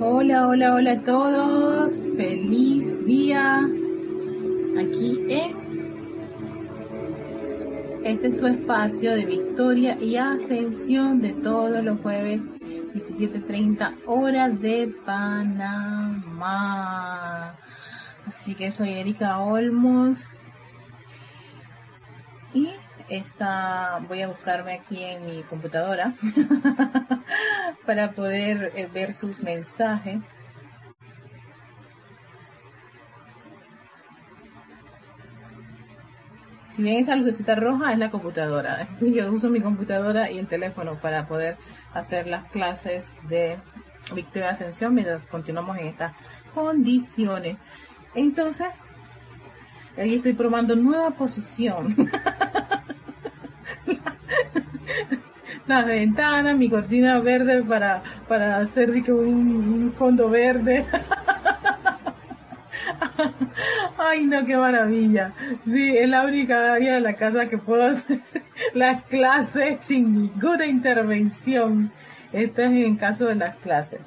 Hola, hola, hola a todos. Feliz día. Aquí en este es su espacio de victoria y ascensión de todos los jueves 17.30 horas de Panamá. Así que soy Erika Olmos y esta voy a buscarme aquí en mi computadora para poder eh, ver sus mensajes. Si bien esa lucecita roja es la computadora, yo uso mi computadora y el teléfono para poder hacer las clases de Victoria Ascensión mientras continuamos en estas condiciones. Entonces, ahí estoy probando nueva posición. las ventanas, mi cortina verde para, para hacer un, fondo verde. Ay, no, qué maravilla. Sí, es la única área de la casa que puedo hacer las clases sin ninguna intervención. Esto es en caso de las clases.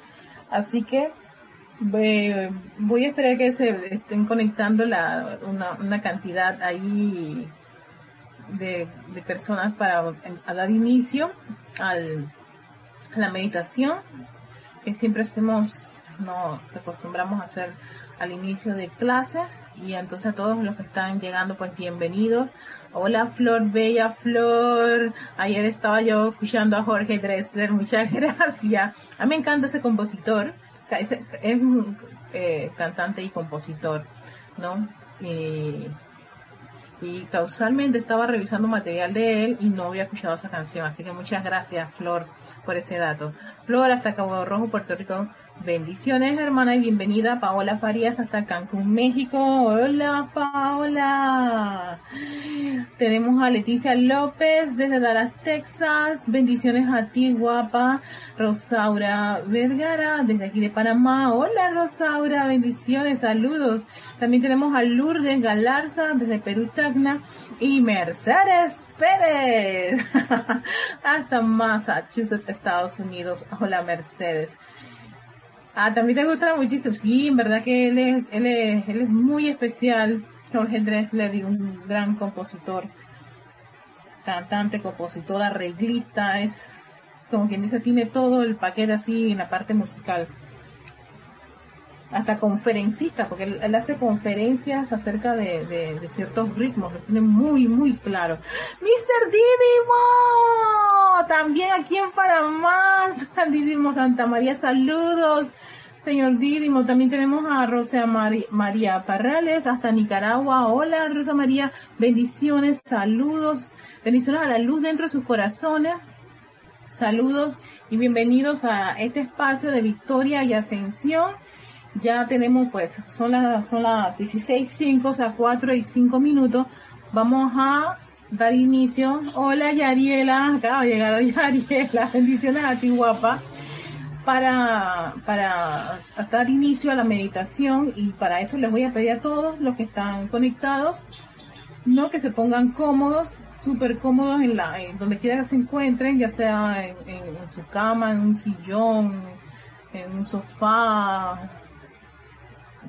Así que voy a esperar que se estén conectando la, una, una cantidad ahí de, personas para dar inicio al, a la meditación que siempre hacemos, no acostumbramos a hacer al inicio de clases y entonces a todos los que están llegando pues bienvenidos. Hola Flor, bella Flor. Ayer estaba yo escuchando a Jorge Dressler, muchas gracias. A mí me encanta ese compositor, es, es eh, cantante y compositor, ¿no? Y causalmente estaba revisando material de él y no había escuchado esa canción. Así que muchas gracias, Flor, por ese dato. Flor, hasta Cabo Rojo, Puerto Rico. Bendiciones, hermana, y bienvenida Paola Farías hasta Cancún, México. Hola, Paola. Tenemos a Leticia López desde Dallas, Texas. Bendiciones a ti, guapa. Rosaura Vergara desde aquí de Panamá. Hola, Rosaura. Bendiciones, saludos. También tenemos a Lourdes Galarza desde Perú, Tacna. Y Mercedes Pérez hasta Massachusetts, Estados Unidos. Hola, Mercedes. Ah, también te gusta muchísimo. Sí, en verdad que él es, él es, él es muy especial. Jorge Dressler y un gran compositor, cantante, compositor, arreglista, es como quien dice, tiene todo el paquete así en la parte musical. Hasta conferencista, porque él, hace conferencias acerca de, de, ciertos ritmos, lo tiene muy, muy claro. Mr. Didimo, también aquí en Panamá, Didimo Santa María, saludos señor Didimo. También tenemos a Rosa María Parrales hasta Nicaragua. Hola, Rosa María. Bendiciones, saludos. Bendiciones a la luz dentro de sus corazones. Saludos y bienvenidos a este espacio de victoria y ascensión. Ya tenemos, pues, son las, son las 16.05, o sea, 4 y 5 minutos. Vamos a dar inicio. Hola, Yariela. Acaba de llegar Yariela. Bendiciones a ti, guapa para, para dar inicio a la meditación y para eso les voy a pedir a todos los que están conectados, no que se pongan cómodos, súper cómodos en la, donde quiera que se encuentren, ya sea en, en, su cama, en un sillón, en un sofá,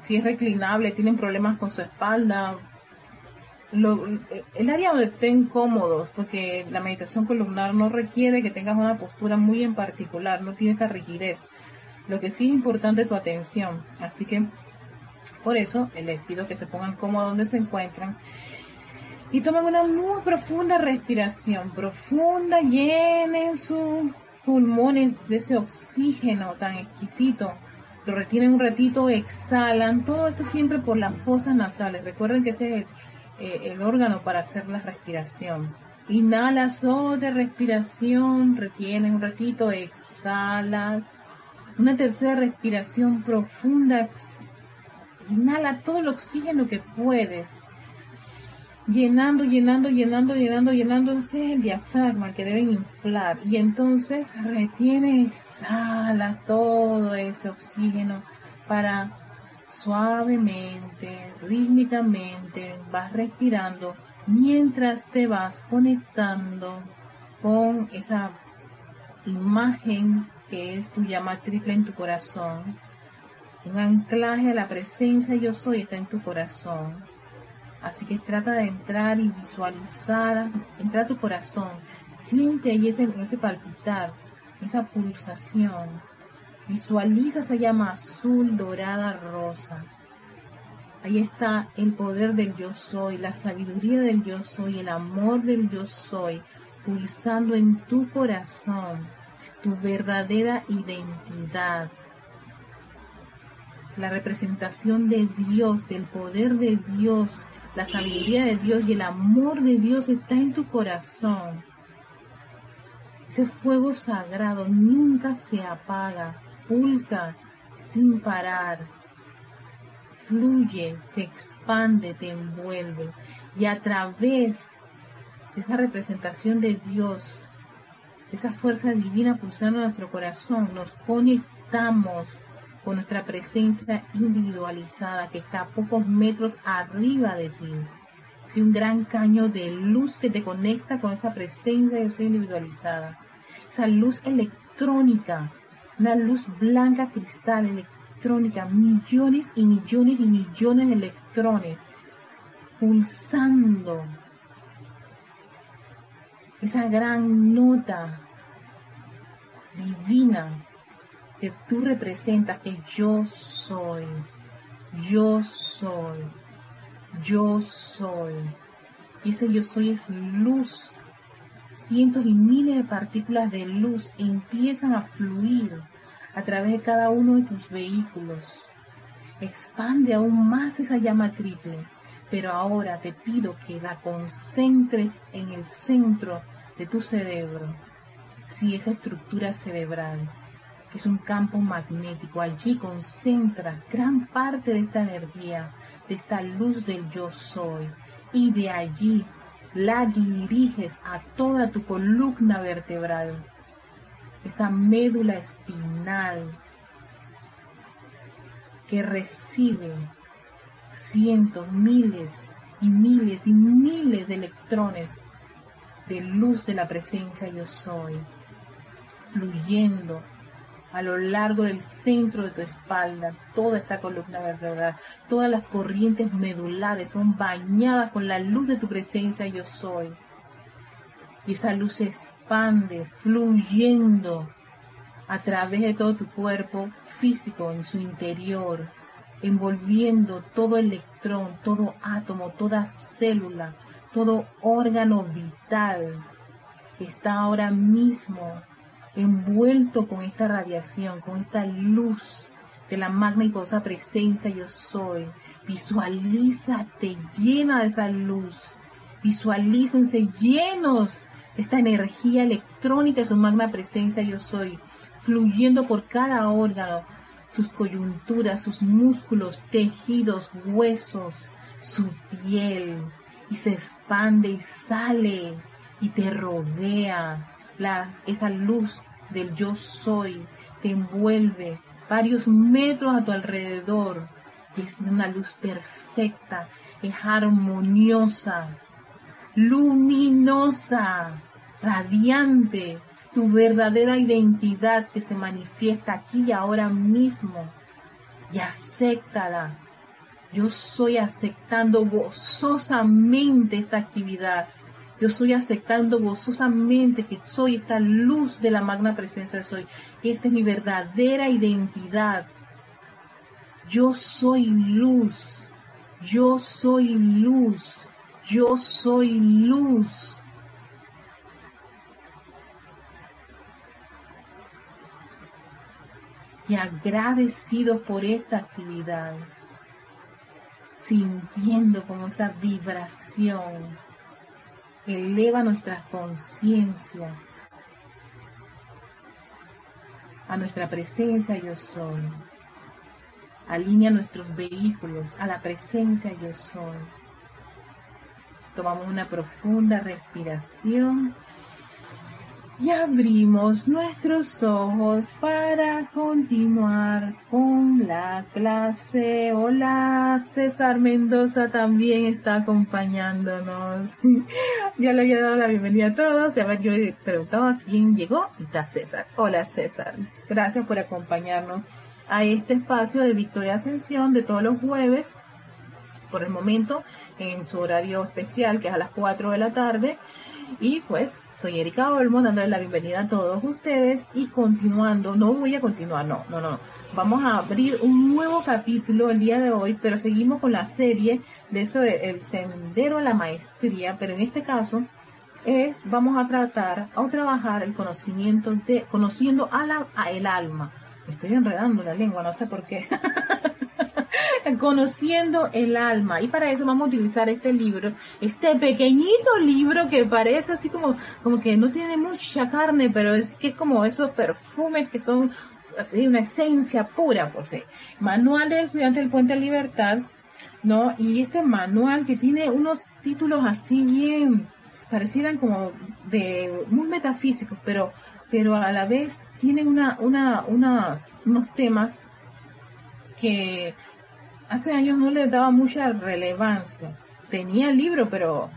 si es reclinable, tienen problemas con su espalda, el área donde estén cómodos, porque la meditación columnar no requiere que tengas una postura muy en particular, no tiene esa rigidez. Lo que sí es importante es tu atención. Así que por eso les pido que se pongan cómodos donde se encuentran y tomen una muy profunda respiración, profunda, llenen sus pulmones de ese oxígeno tan exquisito lo retienen un ratito, exhalan, todo esto siempre por las fosas nasales. Recuerden que ese es eh, el órgano para hacer la respiración. Inhalas de respiración, retienes un ratito, exhalas. Una tercera respiración profunda. Inhala todo el oxígeno que puedes. Llenando, llenando, llenando, llenando, llenando. Ese es el diafragma que deben inflar. Y entonces retienes, exhalas todo ese oxígeno para suavemente, rítmicamente, vas respirando mientras te vas conectando con esa imagen que es tu llama triple en tu corazón, Un anclaje a la presencia yo soy está en tu corazón. Así que trata de entrar y visualizar, entrar a tu corazón. Siente ahí ese, ese palpitar, esa pulsación. Visualiza esa llama azul, dorada, rosa. Ahí está el poder del yo soy, la sabiduría del yo soy, el amor del yo soy, pulsando en tu corazón, tu verdadera identidad, la representación de Dios, del poder de Dios, la sabiduría de Dios y el amor de Dios está en tu corazón. Ese fuego sagrado nunca se apaga, pulsa sin parar, fluye, se expande, te envuelve y a través de esa representación de Dios, esa fuerza divina pulsando en nuestro corazón, nos conectamos con nuestra presencia individualizada que está a pocos metros arriba de ti. Es un gran caño de luz que te conecta con esa presencia yo soy individualizada. Esa luz electrónica, una luz blanca cristal electrónica, millones y millones y millones de electrones pulsando. Esa gran nota divina que tú representas, que yo soy, yo soy, yo soy. Y ese yo soy es luz. Cientos y miles de partículas de luz empiezan a fluir a través de cada uno de tus vehículos. Expande aún más esa llama triple, pero ahora te pido que la concentres en el centro de tu cerebro, si esa estructura cerebral que es un campo magnético. Allí concentra gran parte de esta energía, de esta luz del yo soy. Y de allí la diriges a toda tu columna vertebral, esa médula espinal que recibe cientos, miles y miles y miles de electrones de luz de la presencia yo soy, fluyendo a lo largo del centro de tu espalda, toda esta columna vertebral, todas las corrientes medulares son bañadas con la luz de tu presencia yo soy. Y esa luz se expande, fluyendo a través de todo tu cuerpo físico en su interior, envolviendo todo electrón, todo átomo, toda célula, todo órgano vital. Está ahora mismo envuelto con esta radiación, con esta luz de la magna y poderosa presencia yo soy. Visualízate llena de esa luz. Visualícense llenos de esta energía electrónica de su magna presencia yo soy, fluyendo por cada órgano, sus coyunturas, sus músculos, tejidos, huesos, su piel, y se expande y sale y te rodea esa luz del yo soy te envuelve varios metros a tu alrededor. Y es una luz perfecta, es armoniosa, luminosa, radiante, tu verdadera identidad que se manifiesta aquí y ahora mismo. Y acéptala. Yo soy aceptando gozosamente esta actividad yo estoy aceptando gozosamente que soy esta luz de la magna presencia de soy. Esta es mi verdadera identidad. Yo soy luz. Yo soy luz. Yo soy luz. Y agradecido por esta actividad, sintiendo como esa vibración eleva nuestras conciencias a nuestra presencia yo soy. Alinea nuestros vehículos a la presencia yo soy. Tomamos una profunda respiración y abrimos nuestros ojos para continuar con la clase. Hola, César Mendoza también está acompañándonos. ya le había dado la bienvenida a todos. Ya yo he preguntado quién llegó está César. Hola César, gracias por acompañarnos a este espacio de Victoria Ascensión de todos los jueves. Por el momento, en su horario especial, que es a las 4 de la tarde. Y pues soy Erika Olmo, dándole la bienvenida a todos ustedes y continuando, no voy a continuar, no, no, no. Vamos a abrir un nuevo capítulo el día de hoy, pero seguimos con la serie de eso de El Sendero a la Maestría, pero en este caso es, vamos a tratar o trabajar el conocimiento de, conociendo a la, a el alma. Me estoy enredando la lengua, no sé por qué. Conociendo el alma. Y para eso vamos a utilizar este libro, este pequeñito libro que parece así como, como que no tiene mucha carne, pero es que es como esos perfumes que son así una esencia pura, pues. Eh. Manual del estudiante del Puente de Libertad, ¿no? Y este manual que tiene unos títulos así bien, parecieran como de muy metafísicos, pero pero a la vez tiene una, una, unas, unos temas que hace años no le daba mucha relevancia. Tenía el libro, pero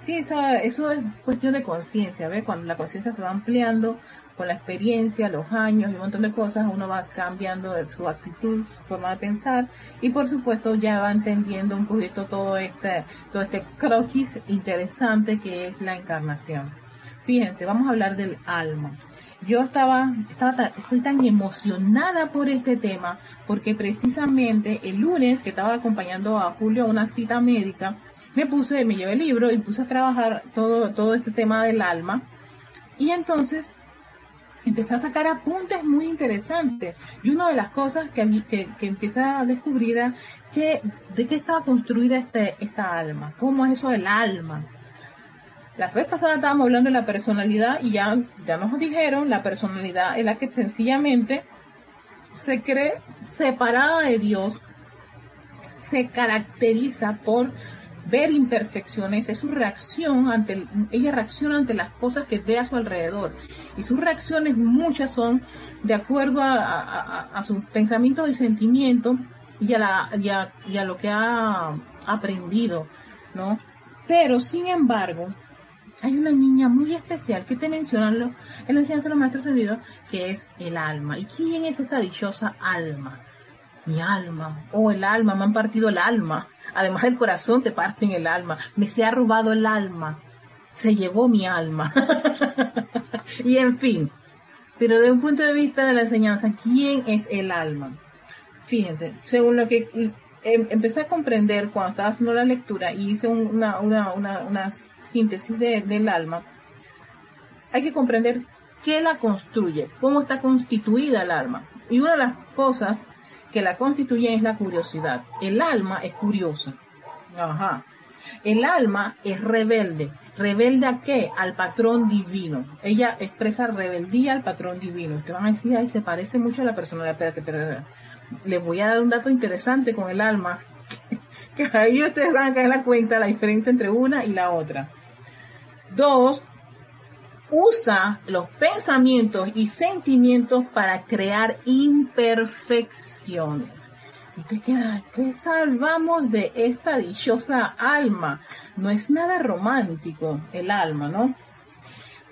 sí, eso, es cuestión de conciencia, ¿ves? Cuando la conciencia se va ampliando con la experiencia, los años y un montón de cosas, uno va cambiando su actitud, su forma de pensar y por supuesto ya va entendiendo un poquito todo este, todo este croquis interesante que es la encarnación. Fíjense, vamos a hablar del alma yo estaba, estaba estoy tan emocionada por este tema porque precisamente el lunes que estaba acompañando a Julio a una cita médica, me puse, me llevé el libro y puse a trabajar todo, todo este tema del alma. Y entonces empecé a sacar apuntes muy interesantes. Y una de las cosas que, que, que empecé a descubrir era que, de qué estaba construida este, esta alma, cómo es eso del alma la vez pasada estábamos hablando de la personalidad y ya, ya nos dijeron, la personalidad es la que sencillamente se cree separada de Dios, se caracteriza por ver imperfecciones, es su reacción ante, ella reacciona ante las cosas que ve a su alrededor. Y sus reacciones muchas son de acuerdo a, sus pensamientos y sentimientos y a, la, y a lo que ha aprendido, ¿no? Pero, sin embargo, hay una niña muy especial que te mencionan en la enseñanza de los maestros servidos, que es el alma. ¿Y quién es esta dichosa alma? Mi alma, oh, el alma, me han partido el alma. Además del corazón te parten el alma. Me se ha robado el alma. Se llevó mi alma. y en fin. Pero de un punto de vista de la enseñanza, ¿quién es el alma? Fíjense, según lo que Em, empecé a comprender cuando estaba haciendo la lectura y hice una, una, una, una síntesis del alma, hay que comprender qué la construye, cómo está constituida el alma. Y una de las cosas que la constituye es la curiosidad. El alma es curiosa. Ajá. El alma es rebelde. ¿Rebelde a qué? Al patrón divino. Ella expresa rebeldía al patrón divino. Ustedes van a decir, ay, se parece mucho a la personalidad. Espérate, espérate les voy a dar un dato interesante con el alma, que ahí ustedes van a caer la cuenta la diferencia entre una y la otra. Dos, usa los pensamientos y sentimientos para crear imperfecciones. Y ¿qué salvamos de esta dichosa alma? No es nada romántico el alma, ¿no?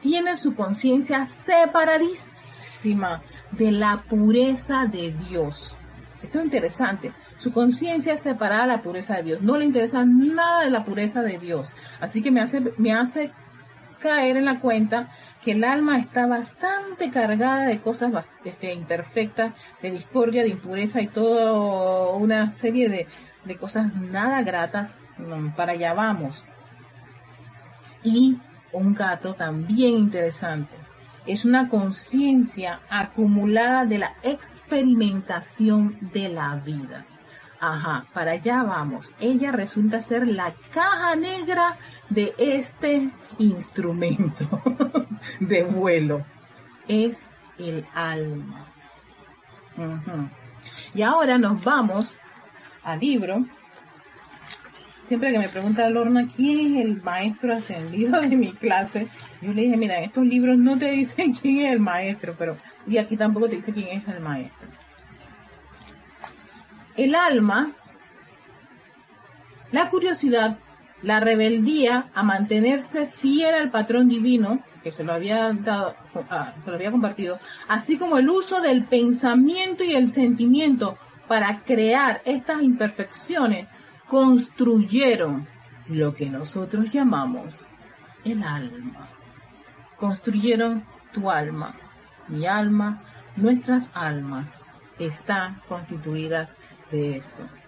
Tiene su conciencia separadísima de la pureza de Dios. Esto es interesante. Su conciencia es separada de la pureza de Dios. No le interesa nada de la pureza de Dios. Así que me hace, me hace caer en la cuenta que el alma está bastante cargada de cosas este, imperfectas, de discordia, de impureza y toda una serie de, de cosas nada gratas. Mm, para allá vamos. Y un gato también interesante es una conciencia acumulada de la experimentación de la vida. Ajá, para allá vamos. Ella resulta ser la caja negra de este instrumento de vuelo. Es el alma. Y ahora nos vamos al libro siempre que me pregunta Lorna quién es el maestro ascendido de mi clase, yo le dije, mira, estos libros no te dicen quién es el maestro, pero y aquí tampoco te dice quién es el maestro. El alma, la curiosidad, la rebeldía a mantenerse fiel al patrón divino, que se lo había dado, ah, se lo había compartido, así como el uso del pensamiento y el sentimiento para crear estas imperfecciones, construyeron lo que nosotros llamamos el alma. Construyeron tu alma, mi alma, nuestras almas están constituidas de esto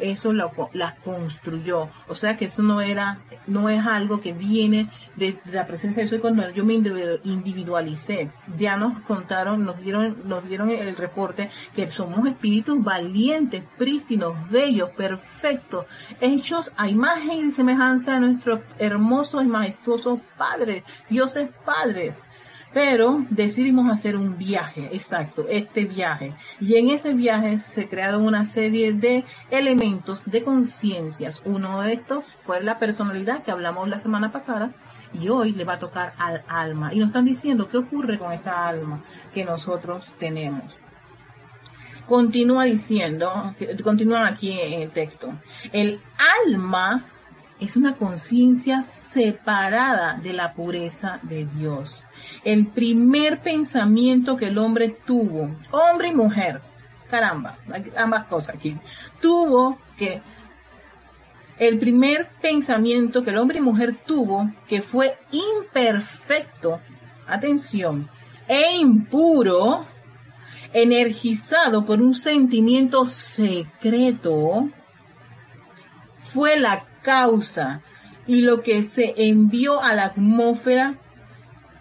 eso las construyó. O sea que eso no era, no es algo que viene de, la presencia de Dios cuando yo me individualicé. Ya nos contaron, nos dieron, nos dieron el reporte que somos espíritus valientes, prístinos, bellos, perfectos, hechos a imagen y semejanza de nuestros hermosos y majestuosos padres, dioses padres pero decidimos hacer un viaje, exacto, este viaje. Y en ese viaje se crearon una serie de elementos de conciencias. Uno de estos fue la personalidad que hablamos la semana pasada y hoy le va a tocar al alma. Y nos están diciendo qué ocurre con esa alma que nosotros tenemos. Continúa diciendo, continúa aquí en el texto. El alma es una conciencia separada de la pureza de Dios. El primer pensamiento que el hombre tuvo, hombre y mujer, caramba, ambas cosas aquí, tuvo que el primer pensamiento que el hombre y mujer tuvo, que fue imperfecto, atención, e impuro, energizado por un sentimiento secreto, fue la causa y lo que se envió a la atmósfera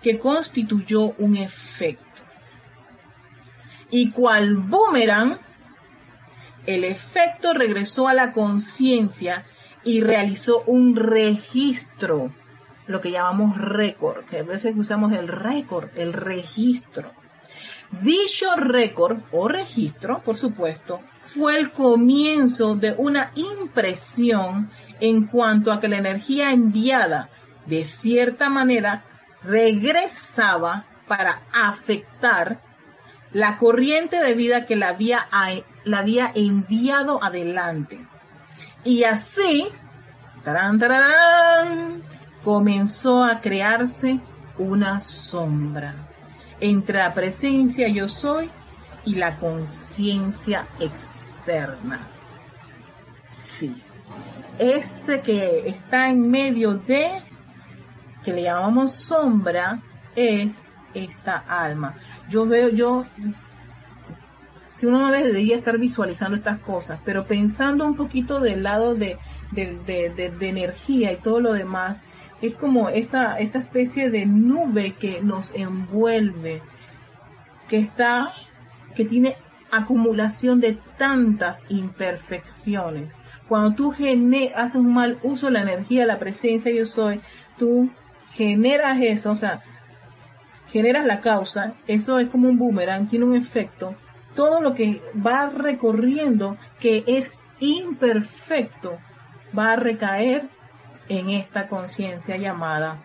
que constituyó un efecto. Y cual boomerang, el efecto regresó a la conciencia y realizó un registro, lo que llamamos récord, que a veces usamos el récord, el registro. Dicho récord o registro, por supuesto, fue el comienzo de una impresión en cuanto a que la energía enviada de cierta manera regresaba para afectar la corriente de vida que la había, la había enviado adelante. Y así, comenzó a crearse una sombra entre la presencia yo soy y la conciencia externa. Sí, ese que está en medio de que le llamamos sombra es esta alma. Yo veo, yo, si uno no debería estar visualizando estas cosas, pero pensando un poquito del lado de, de, energía y todo lo demás, es como esa, esa especie de nube que nos envuelve, que está, que tiene acumulación de tantas imperfecciones. Cuando tú haces un mal uso de la energía, la presencia yo soy, tú generas eso, o sea, generas la causa, eso es como un boomerang, tiene un efecto. Todo lo que va recorriendo, que es imperfecto, va a recaer en esta conciencia llamada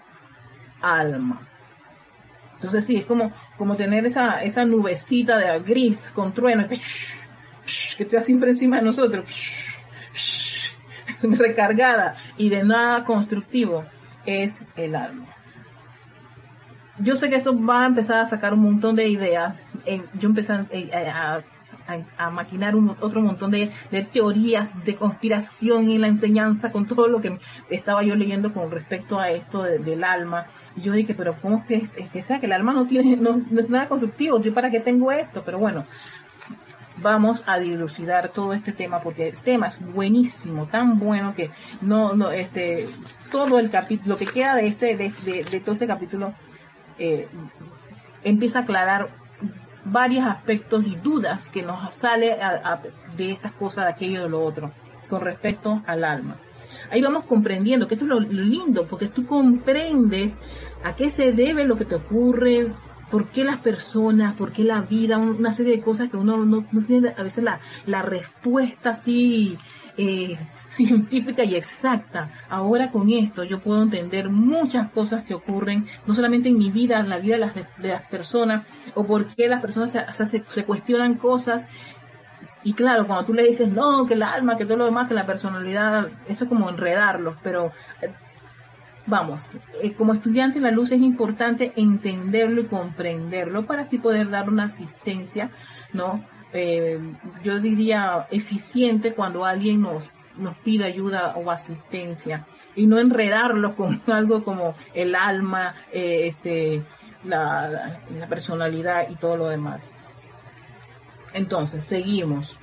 alma. Entonces sí, es como, como tener esa, esa nubecita de gris con trueno que, que está siempre encima de nosotros, recargada y de nada constructivo es el alma. Yo sé que esto va a empezar a sacar un montón de ideas. yo empecé a, maquinar un, otro montón de, teorías de conspiración y la enseñanza con todo lo que estaba yo leyendo con respecto a esto del alma. Y yo dije, pero ¿cómo es que, que sea que el alma no tiene no es nada constructivo? ¿Yo para qué tengo esto? Pero bueno, vamos a dilucidar todo este tema porque el tema es buenísimo, tan bueno que no, no, este, todo el capítulo, lo que queda de este, de, de, todo este capítulo, eh, empieza a aclarar varios aspectos y dudas que nos sale de estas cosas, de aquello, de lo otro, con respecto al alma. Ahí vamos comprendiendo que esto es lo lindo, porque tú comprendes a qué se debe lo que te ocurre, por qué las personas, por qué la vida, una serie de cosas que uno no, tiene a veces la, respuesta así eh, científica y exacta. Ahora con esto yo puedo entender muchas cosas que ocurren, no solamente en mi vida, en la vida de las, personas, o por qué las personas se, se, cuestionan cosas. Y claro, cuando tú le dices, no, que el alma, que todo lo demás, que la personalidad, eso es como enredarlos, pero eh, vamos, eh, como estudiante en la luz es importante entenderlo y comprenderlo para así poder dar una asistencia, ¿no? Eh, yo diría eficiente cuando alguien nos nos pide ayuda o asistencia y no enredarlo con algo como el alma, eh, este, la personalidad y todo lo demás. Entonces, seguimos.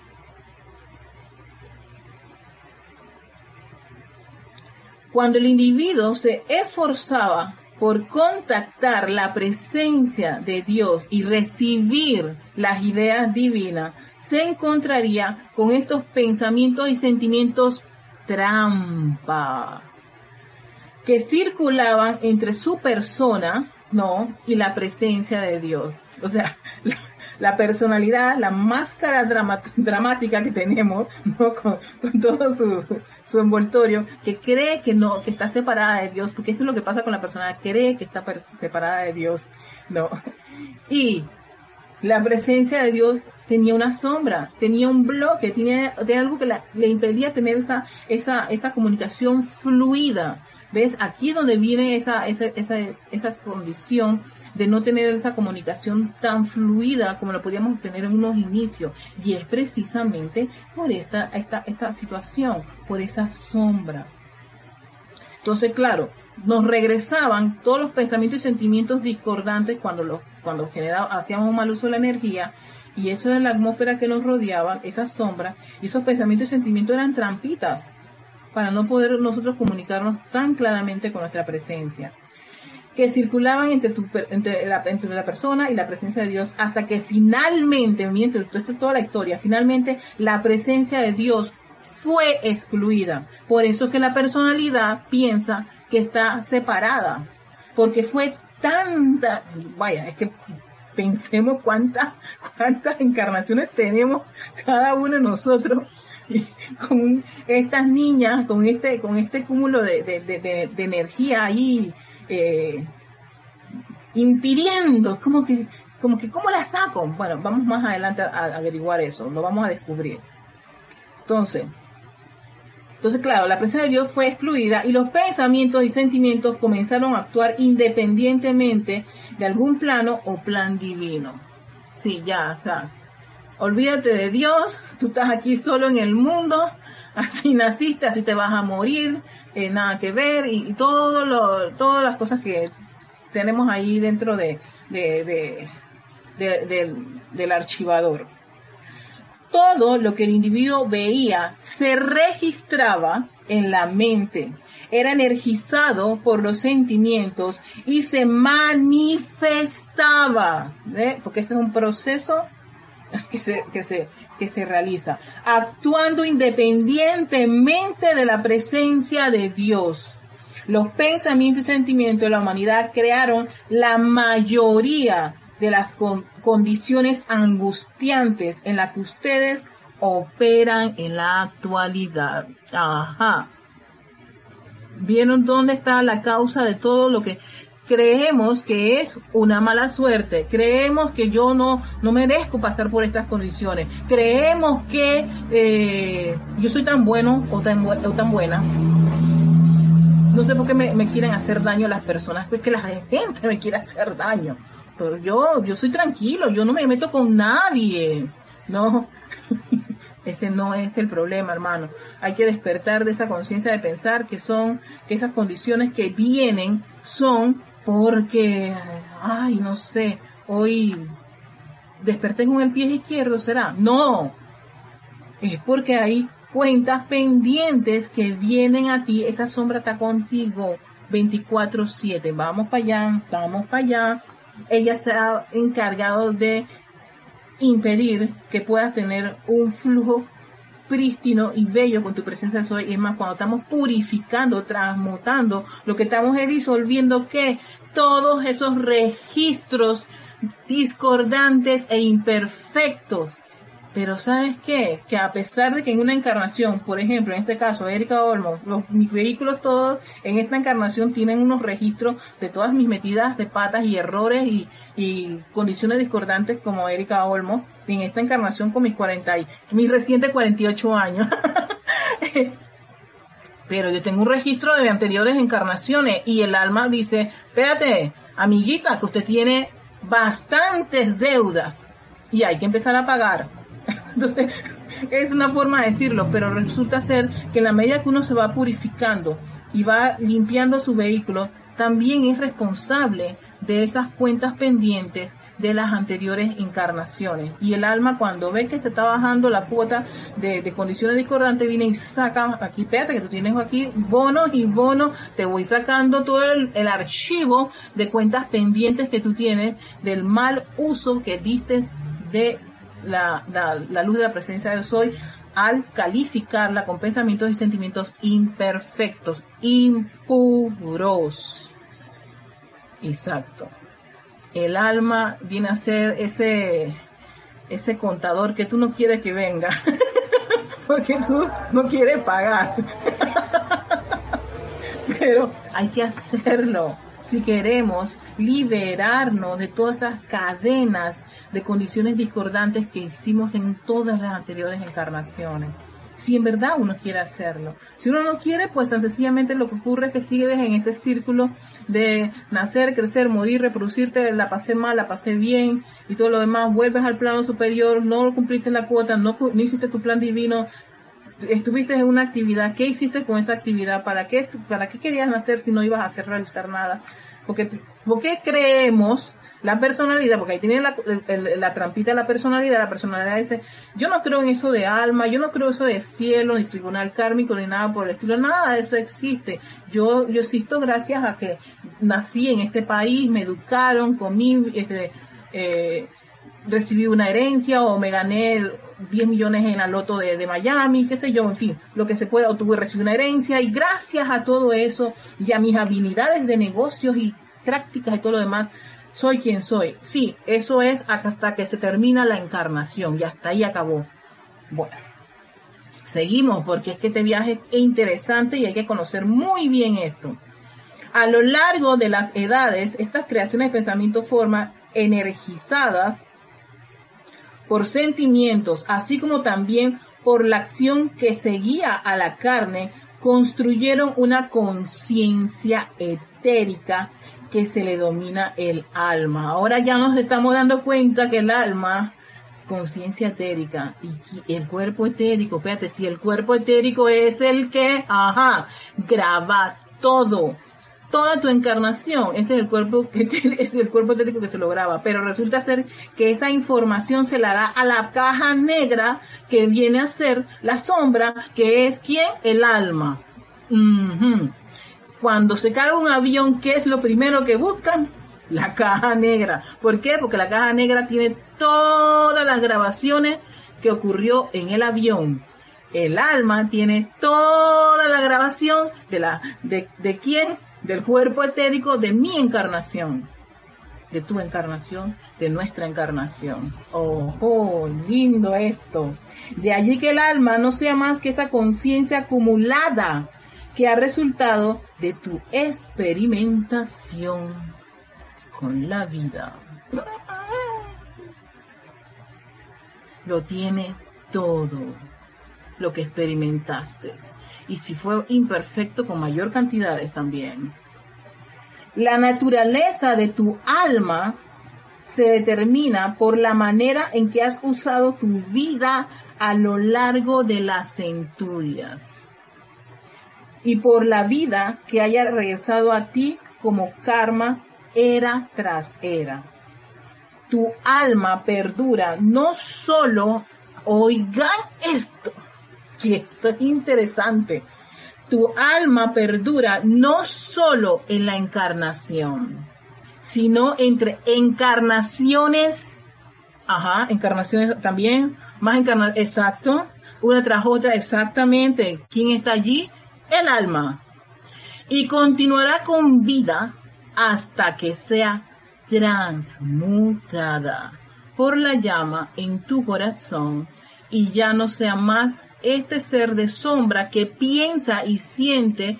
Cuando el individuo se esforzaba por contactar la presencia de Dios y recibir las ideas divinas, se encontraría con estos pensamientos y sentimientos trampa que circulaban entre su persona, ¿no? Y la presencia de Dios. O sea, personalidad, la máscara dramática que tenemos, ¿no? Con, todo su, envoltorio, que cree que no, que está separada de Dios, porque eso es lo que pasa con la persona, cree que está separada de Dios, ¿no? Y la presencia de Dios tenía una sombra, tenía un bloque, tenía, algo que le impedía tener esa, esa, esa comunicación fluida. ¿Ves? Aquí es donde viene esa, esa, esa, esa condición de no tener esa comunicación tan fluida como lo podíamos tener en unos inicios. Y es precisamente por esta, esta, esta situación, por esa sombra. Entonces, claro, nos regresaban todos los pensamientos y sentimientos discordantes cuando los cuando hacíamos un mal uso de la energía, y eso de la atmósfera que nos rodeaba, esas sombras, y esos pensamientos y sentimientos eran trampitas para no poder nosotros comunicarnos tan claramente con nuestra presencia, que circulaban entre, entre, la, entre la persona y la presencia de Dios, hasta que finalmente, mientras esto es toda la historia, finalmente la presencia de Dios fue excluida. Por eso que la personalidad piensa que está separada, porque fue tanta, vaya, es que pensemos cuántas, cuántas encarnaciones tenemos cada uno de nosotros con estas niñas, con este, con este cúmulo de, de, energía ahí eh, impidiendo, como que, como que, ¿cómo la saco? Bueno, vamos más adelante a averiguar eso, lo vamos a descubrir. Entonces, entonces, claro, la presencia de Dios fue excluida y los pensamientos y sentimientos comenzaron a actuar independientemente de algún plano o plan divino. Sí, ya está. Olvídate de Dios, tú estás aquí solo en el mundo, así naciste, así te vas a morir, eh, nada que ver y, todo todas las cosas que tenemos ahí dentro de, del archivador. Todo lo que el individuo veía se registraba en la mente, era energizado por los sentimientos y se manifestaba, porque ese es un proceso que se, que se, que se realiza, actuando independientemente de la presencia de Dios. Los pensamientos y sentimientos de la humanidad crearon la mayoría de las condiciones angustiantes en las que ustedes operan en la actualidad. Ajá. ¿Vieron dónde está la causa de todo lo que creemos que es una mala suerte? Creemos que yo no, no merezco pasar por estas condiciones. Creemos que eh, yo soy tan bueno o tan, o tan buena no sé por qué me, quieren hacer daño las personas, pues que la gente me quiere hacer daño yo, yo soy tranquilo, yo no me meto con nadie. No, ese no es el problema, hermano. Hay que despertar de esa conciencia de pensar que son, que esas condiciones que vienen son porque, ay, no sé, hoy desperté con el pie izquierdo, ¿será? No, es porque hay cuentas pendientes que vienen a ti, esa sombra está contigo 24/7, vamos para allá, vamos para allá, ella se ha encargado de impedir que puedas tener un flujo prístino y bello con tu presencia soy. Y es más, cuando estamos purificando, transmutando, lo que estamos es disolviendo que todos esos registros discordantes e imperfectos Pero ¿sabes qué? Que a pesar de que en una encarnación, por ejemplo, en este caso, Erika Olmo, los, mis vehículos todos en esta encarnación tienen unos registros de todas mis metidas de patas y errores y, condiciones discordantes como Erika Olmo, en esta encarnación con mis 40 y mis recientes 48 años. Pero yo tengo un registro de anteriores encarnaciones y el alma dice, espérate, amiguita, que usted tiene bastantes deudas y hay que empezar a pagar. Entonces, es una forma de decirlo, pero resulta ser que en la medida que uno se va purificando y va limpiando su vehículo, también es responsable de esas cuentas pendientes de las anteriores encarnaciones. Y el alma cuando ve que se está bajando la cuota de, condiciones discordantes, viene y saca, aquí, espérate que tú tienes aquí bonos y bonos, te voy sacando todo el, archivo de cuentas pendientes que tú tienes del mal uso que diste de la, la luz de la presencia de hoy al calificarla con pensamientos y sentimientos imperfectos, impuros. Exacto. El alma viene a ser ese, ese contador que tú no quieres que venga, porque tú no quieres pagar. Pero hay que hacerlo si queremos liberarnos de todas esas cadenas de condiciones discordantes que hicimos en todas las anteriores encarnaciones si en verdad uno quiere hacerlo. Si uno no quiere, pues tan sencillamente lo que ocurre es que sigues en ese círculo de nacer, crecer, morir, reproducirte, la pasé mal, la pasé bien y todo lo demás, vuelves al plano superior, no cumpliste la cuota, no, hiciste tu plan divino, estuviste en una actividad, ¿qué hiciste con esa actividad? ¿Para qué, para qué querías nacer si no ibas a hacer realizar nada? Porque, ¿por qué creemos la personalidad, porque ahí tiene la, la trampita de la personalidad, la personalidad dice, yo no creo en eso de alma, yo no creo eso de cielo, ni tribunal kármico, ni nada por el estilo, nada de eso existe. Yo, yo existo gracias a que nací en este país, me educaron, comí, este, eh, recibí una herencia o me gané 10 millones en la loto de, de, Miami, qué sé yo, en fin, lo que se pueda, o tuve, recibí una herencia y gracias a todo eso y a mis habilidades de negocios y prácticas y todo lo demás, soy quien soy. Sí, eso es hasta que se termina la encarnación y hasta ahí acabó. Bueno, seguimos porque es que este viaje es interesante y hay que conocer muy bien esto. A lo largo de las edades, estas creaciones de pensamiento forman energizadas por sentimientos, así como también por la acción que seguía a la carne, construyeron una conciencia etérica que se le domina el alma. Ahora ya nos estamos dando cuenta que el alma, conciencia etérica y el cuerpo etérico, espérate, si el cuerpo etérico es el que, ajá, graba todo, toda tu encarnación, ese es el cuerpo que es el cuerpo etérico que se lo graba, pero resulta ser que esa información se la da a la caja negra que viene a ser la sombra, que es quién, el alma cuando se cae un avión, ¿qué es lo primero que buscan? La caja negra. ¿Por qué? Porque la caja negra tiene todas las grabaciones que ocurrió en el avión. El alma tiene toda la grabación de la de, de quién, del cuerpo etérico de mi encarnación, de tu encarnación, de nuestra encarnación. Oh, lindo esto. De allí que el alma no sea más que esa conciencia acumulada que ha resultado de tu experimentación con la vida. Lo tiene todo lo que experimentaste. Y si fue imperfecto, con mayor cantidades también. La naturaleza de tu alma se determina por la manera en que has usado tu vida a lo largo de las centurias y por la vida que haya regresado a ti como karma era tras era. Tu alma perdura no solo, oigan esto, que esto es interesante, tu alma perdura no solo en la encarnación, sino entre encarnaciones, ajá, encarnaciones también, más encarnaciones, exacto, una tras otra, exactamente. ¿Quién está allí? El alma y continuará con vida hasta que sea transmutada por la llama en tu corazón y ya no sea más este ser de sombra que piensa y siente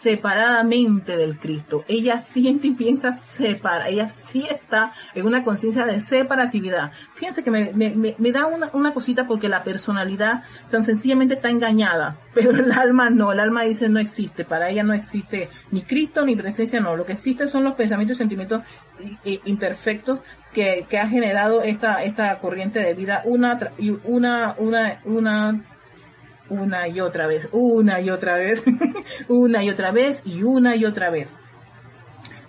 separadamente del Cristo. Ella siente y piensa separa, ella sí está en una conciencia de separatividad. Fíjense que me, me, da una, una, cosita porque la personalidad tan sencillamente está engañada, pero el alma no, el alma dice no existe, para ella no existe ni Cristo ni presencia, no, lo que existe son los pensamientos y sentimientos imperfectos que, que ha generado esta, esta corriente de vida una, una, una, una una y otra vez, una y otra vez, una y otra vez y una y otra vez.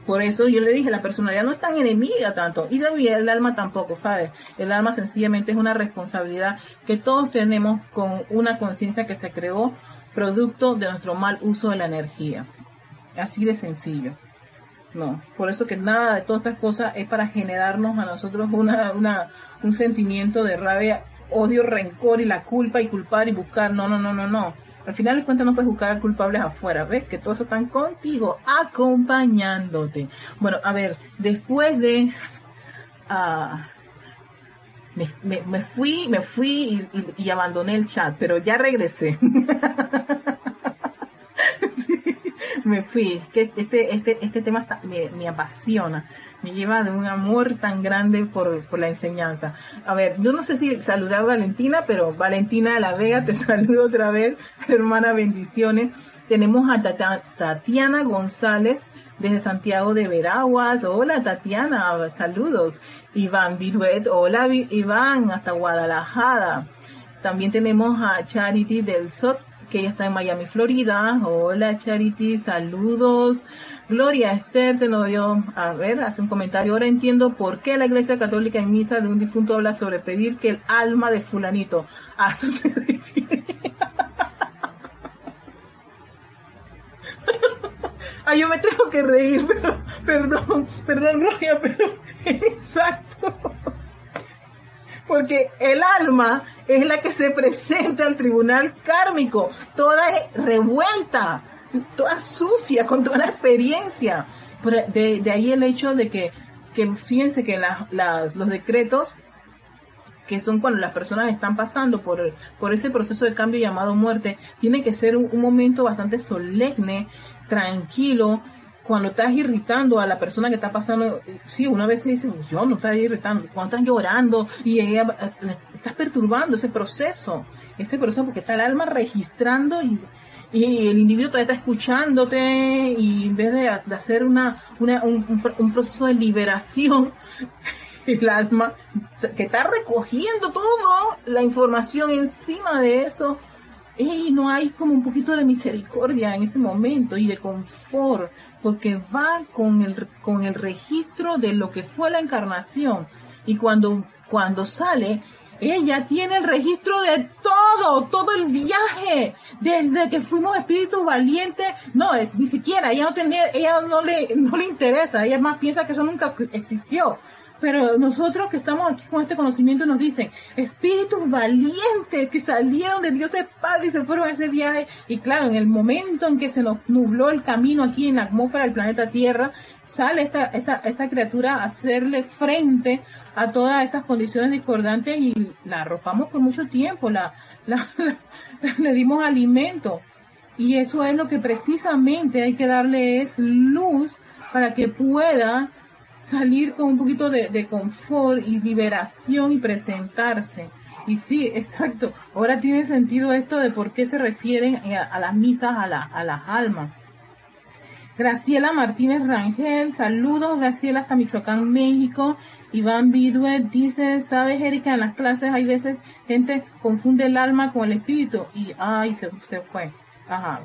Por eso yo le dije, la personalidad no es tan enemiga tanto, y el alma tampoco, ¿sabes? El alma sencillamente es una responsabilidad que todos tenemos con una conciencia que se creó producto de nuestro mal uso de la energía. Así de sencillo. No, por eso que nada de todas estas cosas es para generarnos a nosotros una, una, un sentimiento de rabia odio, rencor y la culpa y culpar y buscar. No, no, no, no, no. Al final de cuentas no puedes buscar culpables afuera, ¿ves? Que todos están contigo, acompañándote. Bueno, a ver, después de... Uh, me, me, fui, me fui y, y, abandoné el chat, pero ya regresé. me fui, que este, este, este tema me, me apasiona me lleva de un amor tan grande por, por la enseñanza. A ver, yo no sé si saludar a Valentina, pero Valentina de la Vega, te saludo otra vez, hermana, bendiciones. Tenemos a Tatiana González desde Santiago de Veraguas. Hola Tatiana, saludos. Iván Viruet, hola Iván, hasta Guadalajara. También tenemos a Charity del SOT, que ella está en Miami, Florida. Hola Charity, saludos. Gloria Esther te lo dio, a ver, hace un comentario. Ahora entiendo por qué la Iglesia Católica en misa de un difunto habla sobre pedir que el alma de fulanito. A eso se refiere. Ay, yo me tengo que reír, pero, perdón, perdón, Gloria, pero exacto. Porque el alma es la que se presenta al tribunal kármico, toda revuelta, toda sucia, con toda la experiencia. De, de ahí el hecho de que, que fíjense que las, los decretos que son cuando las personas están pasando por, por ese proceso de cambio llamado muerte, tiene que ser un, momento bastante solemne, tranquilo, cuando estás irritando a la persona que está pasando, sí, una vez se dice, yo no estás irritando, cuando estás llorando y ella, estás perturbando ese proceso, ese proceso porque está el alma registrando y y el individuo todavía está escuchándote y en vez de, hacer una, un, proceso de liberación, el alma que está recogiendo toda la información encima de eso, y no hay como un poquito de misericordia en ese momento y de confort, porque va con el, con el registro de lo que fue la encarnación. Y cuando, cuando sale, ella tiene el registro de todo, todo el viaje, desde que fuimos espíritus valientes. No, ni siquiera, ella no tenía, ella no le, no le interesa, ella más piensa que eso nunca existió. Pero nosotros que estamos aquí con este conocimiento nos dicen, espíritus valientes que salieron de Dios el Padre y se fueron a ese viaje. Y claro, en el momento en que se nos nubló el camino aquí en la atmósfera del planeta Tierra, sale esta, esta, esta criatura a hacerle frente a todas esas condiciones discordantes y la arropamos por mucho tiempo, la, la, le dimos alimento. Y eso es lo que precisamente hay que darle es luz para que pueda salir con un poquito de, confort y liberación y presentarse. Y sí, exacto. Ahora tiene sentido esto de por qué se refieren a, las misas a, la, a las almas. Graciela Martínez Rangel, saludos Graciela hasta Michoacán, México. Iván Viduet dice, sabes Erika, en las clases hay veces gente confunde el alma con el espíritu y ay, se, se fue. Ajá.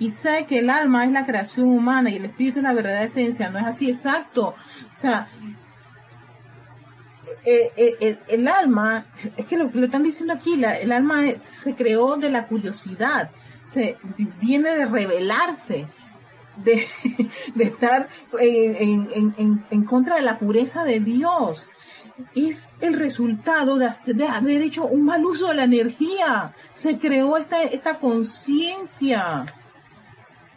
Y sé que el alma es la creación humana y el espíritu es la verdadera esencia. No es así, exacto. O sea, eh, eh, el, alma, es que lo, lo están diciendo aquí, el alma se creó de la curiosidad, se viene de revelarse de, de estar en, en, en, contra de la pureza de Dios. Es el resultado de, de, haber hecho un mal uso de la energía. Se creó esta, esta conciencia.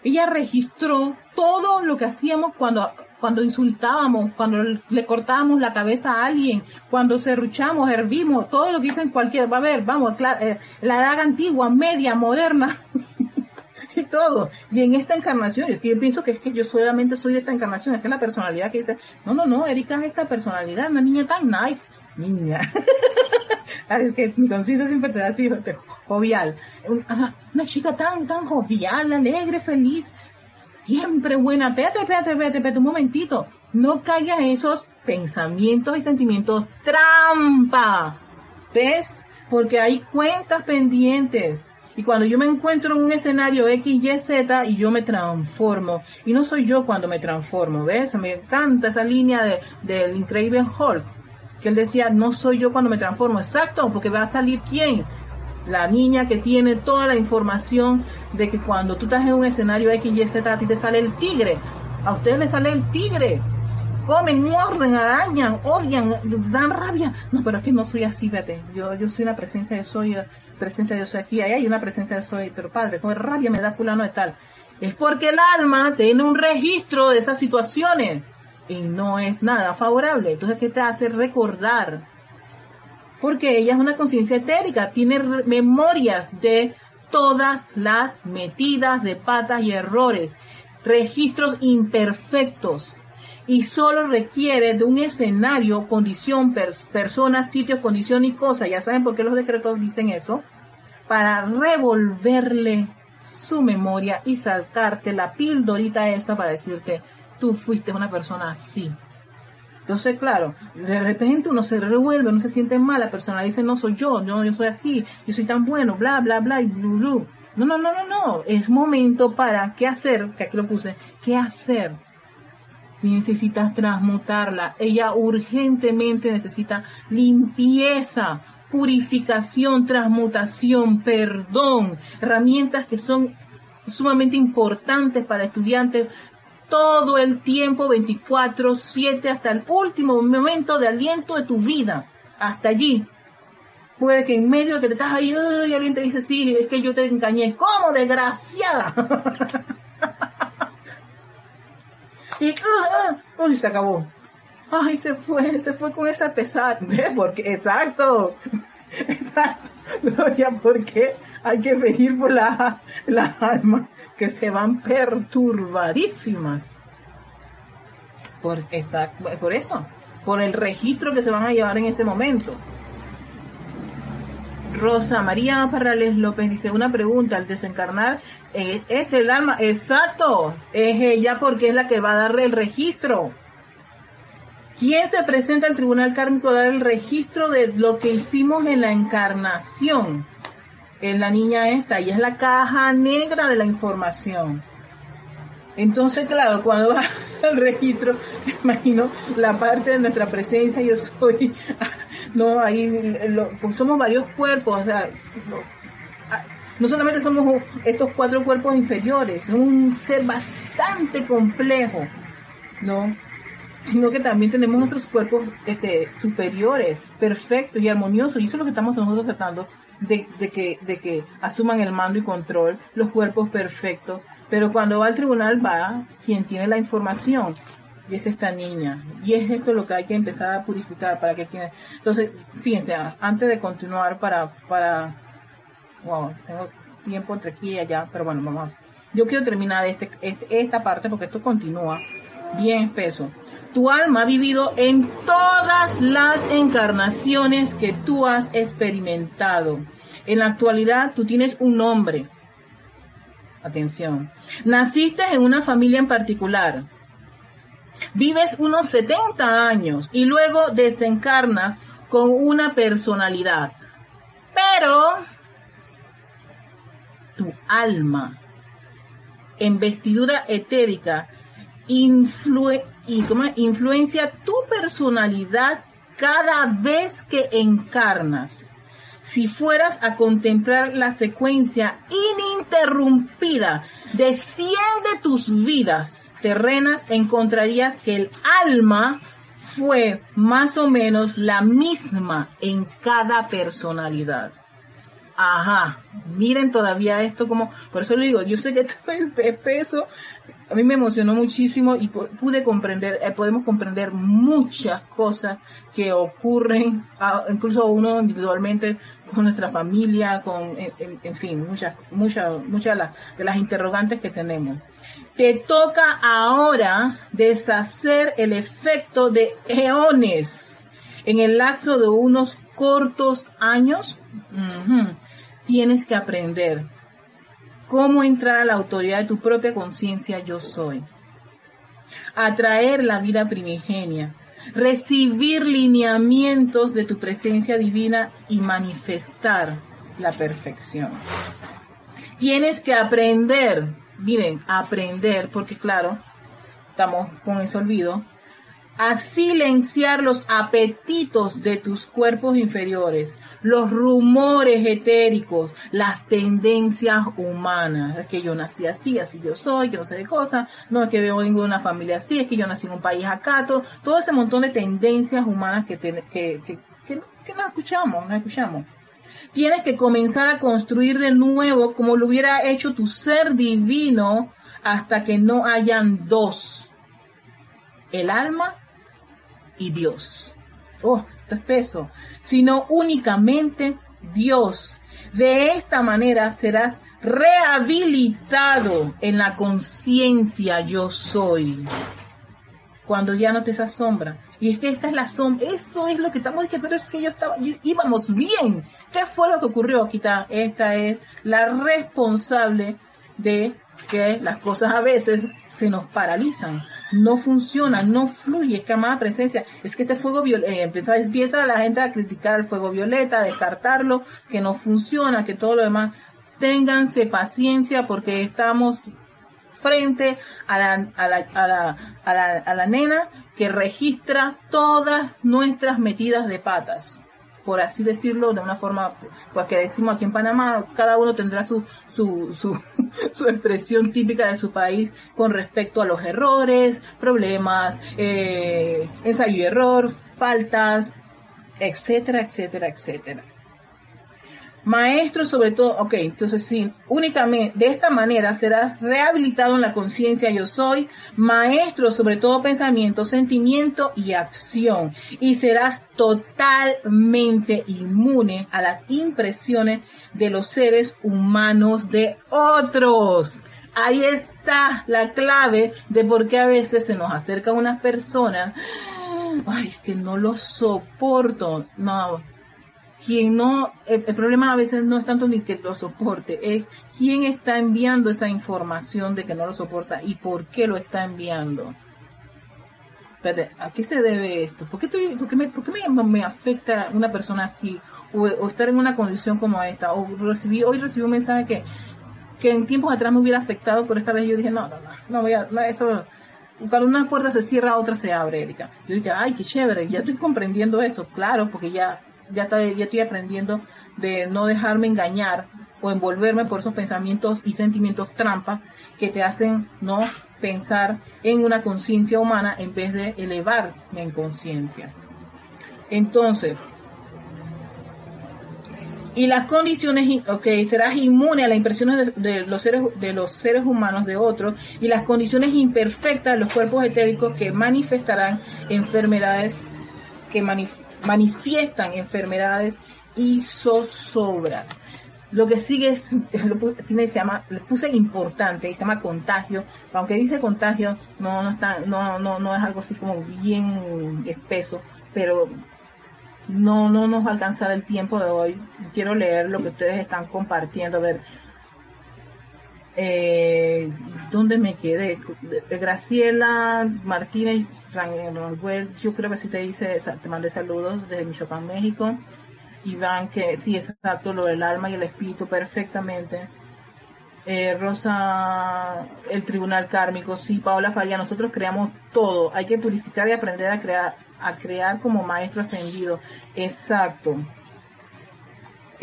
Ella registró todo lo que hacíamos cuando cuando insultábamos, cuando le cortábamos la cabeza a alguien, cuando serruchamos, hervimos, todo lo que dicen cualquier, va a ver, vamos, eh, la edad antigua, media, moderna, y todo. Y en esta encarnación, yo, pienso que es que yo solamente soy de esta encarnación, esa es la personalidad que dice, no, no, no, Erika es esta personalidad, una niña tan nice, niña. es que mi conciencia siempre se ha sido jovial. Una chica tan, tan jovial, alegre, feliz, siempre buena. Espérate, espérate, espérate, espérate un momentito. No caigas esos pensamientos y sentimientos trampa. ¿Ves? Porque hay cuentas pendientes. Y cuando yo me encuentro en un escenario X, Y, Z y yo me transformo. Y no soy yo cuando me transformo, ¿ves? Me encanta esa línea de, del Increíble Hulk que él decía, no soy yo cuando me transformo, exacto, porque va a salir quién, la niña que tiene toda la información de que cuando tú estás en un escenario X, Y, Z, a ti te sale el tigre, a ustedes les sale el tigre, comen, muerden, arañan, odian, dan rabia. No, pero es que no soy así, vete. Yo, yo soy una presencia, yo soy presencia, yo soy aquí, ahí hay una presencia, yo soy, pero padre, con rabia me da fulano de tal. Es porque el alma tiene un registro de esas situaciones no es nada favorable. Entonces, ¿qué te hace recordar? Porque ella es una conciencia etérica, tiene memorias de todas las metidas de patas y errores, registros imperfectos y solo requiere de un escenario, condición, persona, sitio, condición y cosa. Ya saben por qué los decretos dicen eso. Para revolverle su memoria y saltarte la pildorita esa para decirte, tú fuiste una persona así. Entonces, claro, de repente uno se revuelve, uno se siente mal, la persona dice, no soy yo, yo, yo soy así, yo soy tan bueno, bla, bla, bla, y blu, blu. No, no, no, no, no, es momento para, ¿qué hacer? Que aquí lo puse, ¿qué hacer? Necesitas transmutarla. Ella urgentemente necesita limpieza, purificación, transmutación, perdón, herramientas que son sumamente importantes para estudiantes todo el tiempo, 24, 7, hasta el último momento de aliento de tu vida. Hasta allí. Puede que en medio de que te estás ahí, y alguien te dice, sí, es que yo te engañé. ¿Cómo, desgraciada? y, uh, uh, uy, se acabó. Ay, se fue, se fue con esa pesada. Porque, exacto. Exacto. Gloria, porque hay que pedir por las la almas que se van perturbadísimas. Por, por eso, por el registro que se van a llevar en este momento. Rosa María Parrales López dice una pregunta, al desencarnar, eh, ¿es el alma? Exacto, es ella porque es la que va a darle el registro. ¿Quién se presenta al tribunal kármico a dar el registro de lo que hicimos en la encarnación? Es la niña esta y es la caja negra de la información. Entonces, claro, cuando va al registro, imagino la parte de nuestra presencia, yo soy, no, ahí pues somos varios cuerpos, o sea, no solamente somos estos cuatro cuerpos inferiores, es un ser bastante complejo, ¿no? Sino que también tenemos nuestros cuerpos este, superiores, perfectos y armoniosos, y eso es lo que estamos nosotros tratando de, que, de que asuman el mando y control, los cuerpos perfectos, pero cuando va al tribunal va quien tiene la información, y es esta niña, y es esto lo que hay que empezar a purificar para que quienes, entonces, fíjense, antes de continuar para, para, wow, tengo tiempo entre aquí y allá, pero bueno, vamos, yo quiero terminar este, este esta parte porque esto continúa bien espeso. Tu alma ha vivido en todas las encarnaciones que tú has experimentado. En la actualidad tú tienes un nombre. Atención. Naciste en una familia en particular. Vives unos 70 años y luego desencarnas con una personalidad. Pero tu alma en vestidura etérica influencia tu personalidad cada vez que encarnas. Si fueras a contemplar la secuencia ininterrumpida de 100 de tus vidas terrenas, encontrarías que el alma fue más o menos la misma en cada personalidad. ajá, miren todavía esto como, por eso le digo, yo sé que esto es peso, a mí me emocionó muchísimo y pude comprender, eh, podemos comprender muchas cosas que ocurren, incluso uno individualmente, con nuestra familia, con, en, fin, muchas, muchas, muchas de las interrogantes que tenemos. Te toca ahora deshacer el efecto de eones en el lapso de unos cortos años. Tienes que aprender cómo entrar a la autoridad de tu propia conciencia yo soy. Atraer la vida primigenia. Recibir lineamientos de tu presencia divina y manifestar la perfección. Tienes que aprender, miren, aprender, porque claro, estamos con ese olvido, a silenciar los apetitos de tus cuerpos inferiores, los rumores etéricos, las tendencias humanas. Es que yo nací así, así yo soy, que no sé de cosas, no es que veo en una familia así, es que yo nací en un país acá, todo, ese montón de tendencias humanas que, que, que, que, que no escuchamos, no escuchamos. Tienes que comenzar a construir de nuevo como lo hubiera hecho tu ser divino hasta que no hayan dos. El alma y Dios. Oh, esto es peso. Sino únicamente Dios. De esta manera serás rehabilitado en la conciencia yo soy. Cuando ya no te asombra. Y es que esta es la sombra, eso es lo que estamos diciendo, pero es que yo estaba, íbamos bien. ¿Qué fue lo que ocurrió? Aquí está, esta es la responsable de que las cosas a veces se nos paralizan no funciona, no fluye, es que amada presencia, es que este fuego violeta, eh, empieza la gente a criticar el fuego violeta, a descartarlo, que no funciona, que todo lo demás, ténganse paciencia porque estamos frente a la, a la, a la, a la, a la nena que registra todas nuestras metidas de patas por así decirlo, de una forma, pues que decimos aquí en Panamá, cada uno tendrá su, su, su, su expresión típica de su país con respecto a los errores, problemas, eh, ensayo y error, faltas, etcétera, etcétera, etcétera. Maestro sobre todo, ok, entonces sí, únicamente de esta manera serás rehabilitado en la conciencia yo soy, maestro sobre todo pensamiento, sentimiento y acción, y serás totalmente inmune a las impresiones de los seres humanos de otros. Ahí está la clave de por qué a veces se nos acerca unas personas, ay, es que no lo soporto, no, quien no, el, problema a veces no es tanto ni que lo soporte, es quién está enviando esa información de que no lo soporta y por qué lo está enviando. ¿a qué se debe esto? ¿Por qué, me, afecta una persona así? O, estar en una condición como esta? O recibí, hoy recibí un mensaje que, en tiempos atrás me hubiera afectado, pero esta vez yo dije, no, no, no, no voy a, eso, cuando una puerta se cierra, otra se abre, Erika. Yo dije, ay, qué chévere, ya estoy comprendiendo eso, claro, porque ya ya, ya estoy aprendiendo de no dejarme engañar o envolverme por esos pensamientos y sentimientos trampa que te hacen no pensar en una conciencia humana en vez de elevarme en conciencia. Entonces, y las condiciones, ok, serás inmune a las impresiones de, los seres, de los seres humanos de otros y las condiciones imperfectas de los cuerpos etéricos que manifestarán enfermedades que manifestarán manifiestan enfermedades y zozobras. Lo que sigue es, lo, tiene, se llama, puse importante y se llama contagio, aunque dice contagio, no, no está, no, no, no es algo así como bien espeso, pero no, no nos va el tiempo de hoy. Quiero leer lo que ustedes están compartiendo, a ver, eh, ¿dónde me quedé? Graciela Martínez yo creo que sí te dice, te mandé saludos desde Michoacán, México. Iván, que sí, exacto, lo del alma y el espíritu perfectamente. Eh, Rosa, el tribunal kármico, sí, Paola Faría, nosotros creamos todo, hay que purificar y aprender a crear, a crear como maestro ascendido, exacto.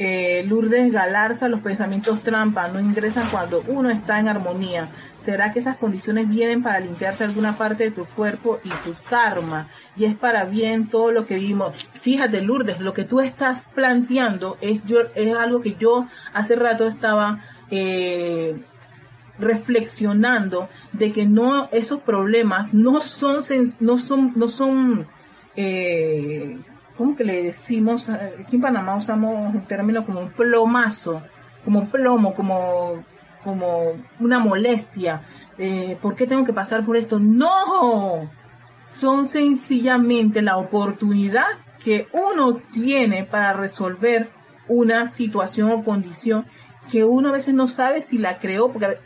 Eh, Lourdes Galarza, los pensamientos trampa no ingresan cuando uno está en armonía. ¿Será que esas condiciones vienen para limpiarte alguna parte de tu cuerpo y tu karma? Y es para bien todo lo que vimos. Fíjate, Lourdes, lo que tú estás planteando es, yo, es algo que yo hace rato estaba eh, reflexionando de que no esos problemas no son no son no son eh, ¿cómo que le decimos? Aquí en Panamá usamos un término como un plomazo, como plomo, como como una molestia. Eh, ¿Por qué tengo que pasar por esto? No, son sencillamente la oportunidad que uno tiene para resolver una situación o condición que uno a veces no sabe si la creó, porque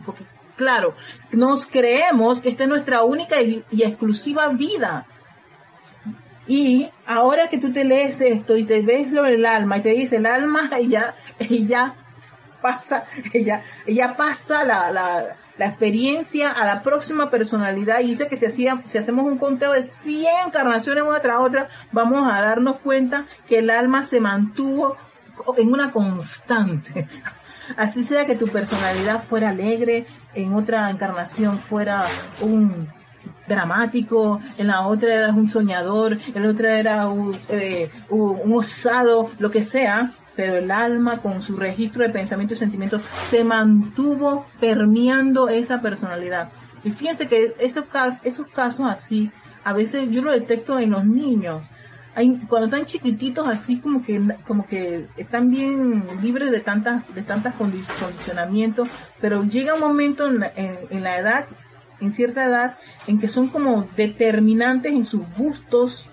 claro, nos creemos que esta es nuestra única y, exclusiva vida. Y ahora que tú te lees esto y te ves lo del alma y te dice el alma ella, ella pasa, ella, ella pasa la, la, la experiencia a la próxima personalidad y dice que si, hacía, si hacemos un conteo de 100 encarnaciones una tras otra, vamos a darnos cuenta que el alma se mantuvo en una constante. Así sea que tu personalidad fuera alegre, en otra encarnación fuera un dramático, en la otra eras un soñador, en la otra era un, eh, un osado, lo que sea, pero el alma con su registro de pensamientos y sentimientos se mantuvo permeando esa personalidad. Y fíjense que esos casos, esos casos así, a veces yo lo detecto en los niños. Hay, cuando están chiquititos así como que como que están bien libres de tantas de tantas condicionamientos pero llega un momento en en la edad en cierta edad en que son como determinantes en sus gustos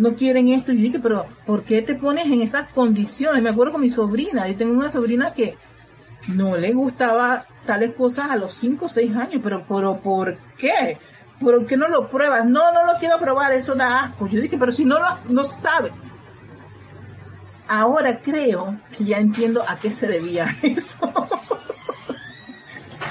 no quieren esto. Y dije, pero ¿por qué te pones en esas condiciones? Me acuerdo con mi sobrina, yo tengo una sobrina que no le gustaba tales cosas a los 5 o 6 años, pero, pero ¿por qué? ¿Por qué no lo pruebas? No, no lo quiero probar, eso da asco. Yo dije, pero si no lo no sabe. Ahora creo que ya entiendo a qué se debía eso.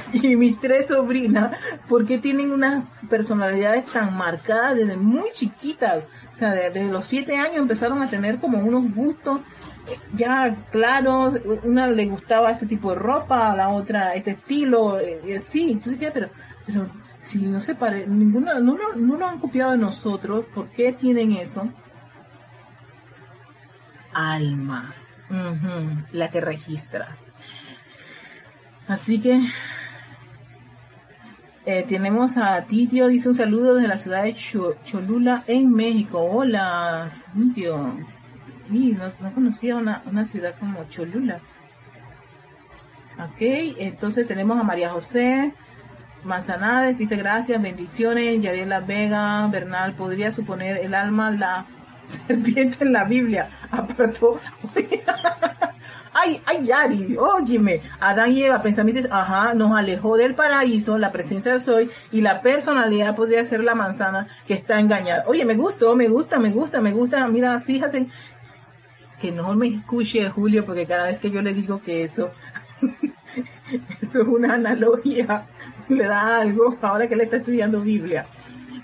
y mis tres sobrinas, ¿por qué tienen unas personalidades tan marcadas desde muy chiquitas? O sea, desde los siete años empezaron a tener como unos gustos eh, ya claros. Una le gustaba este tipo de ropa, a la otra este estilo. Eh, sí, entonces pero, pero si no se pare, ninguno, no, no, no lo han copiado de nosotros, ¿por qué tienen eso? Alma, la que registra. Así que eh, tenemos a Titio, dice un saludo desde la ciudad de Cholula en México. Hola, Titio. no, conocía una, ciudad como Cholula. Ok, entonces tenemos a María José Manzanades, dice gracias, bendiciones. Yadiela Vega, Bernal, podría suponer el alma la serpiente en la Biblia. Apartó. ay, ay, Yari, óyeme, Adán y Eva, pensamientos, ajá, nos alejó del paraíso, la presencia de soy, y la personalidad podría ser la manzana que está engañada. Oye, me gustó, me gusta, me gusta, me gusta, mira, fíjate, que no me escuche Julio, porque cada vez que yo le digo que eso, eso es una analogía, le da algo, ahora que le está estudiando Biblia.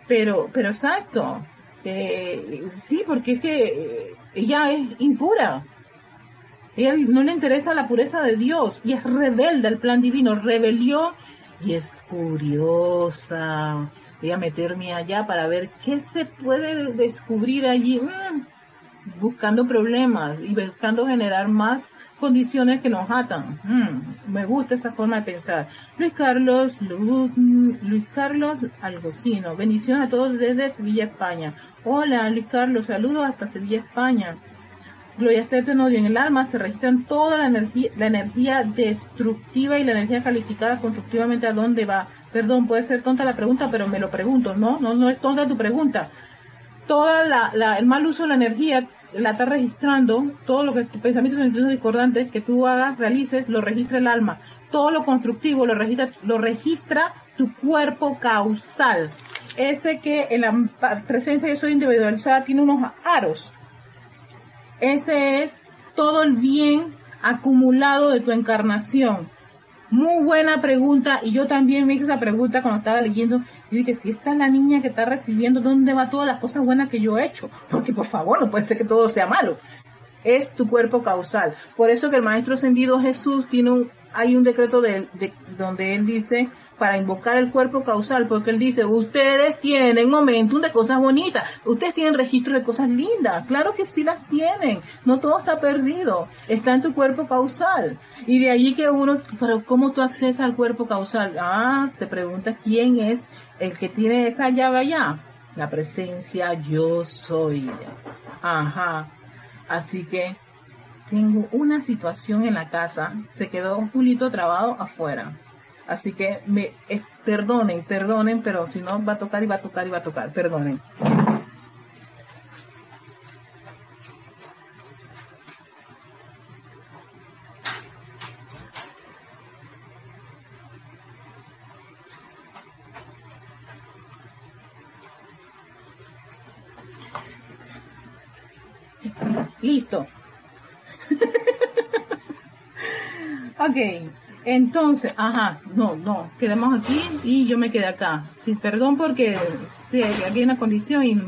Pero, pero exacto, eh, sí, porque es que ella es impura, ella no le interesa la pureza de Dios y es rebelde al plan divino, rebelión y es curiosa. Voy a meterme allá para ver qué se puede descubrir allí, mm, buscando problemas y buscando generar más condiciones que nos atan. Mm, me gusta esa forma de pensar. Luis Carlos, Luis Carlos Algocino, bendición a todos desde Sevilla, España. Hola Luis Carlos, saludos hasta Sevilla, España. Gloria Eterno y en el alma se registran toda la energía, la energía destructiva y la energía calificada constructivamente a dónde va. Perdón, puede ser tonta la pregunta, pero me lo pregunto, ¿no? No, no es tonta tu pregunta. Toda la, el mal uso de la energía la está registrando, todo lo que tus pensamientos sentimientos discordantes que tú hagas, realices, lo registra el alma. Todo lo constructivo lo registra, lo registra tu cuerpo causal. Ese que en la presencia de soy individualizada tiene unos aros ese es todo el bien acumulado de tu encarnación. Muy buena pregunta y yo también me hice esa pregunta cuando estaba leyendo. y dije, si esta es la niña que está recibiendo, ¿dónde va todas las cosas buenas que yo he hecho? Porque por favor, no puede ser que todo sea malo. es tu cuerpo causal. Por eso que el Maestro Ascendido Jesús tiene un, hay un decreto de, de, donde él dice para invocar el cuerpo causal, porque él dice, ustedes tienen momentum de cosas bonitas, ustedes tienen registro de cosas lindas, claro que sí las tienen, no todo está perdido, está en tu cuerpo causal. Y de allí que uno, pero ¿cómo tú accedes al cuerpo causal? Ah, te preguntas quién es el que tiene esa llave allá. La presencia yo soy. Ajá. Así que tengo una situación en la casa, se quedó un pulito trabado afuera Así que me eh, perdonen, perdonen, pero si no va a tocar y va a tocar y va a tocar, perdonen. Listo. ok. Entonces, ajá, no, no, quedamos aquí y yo me quedé acá. Sí, perdón porque sí, hay una condición y...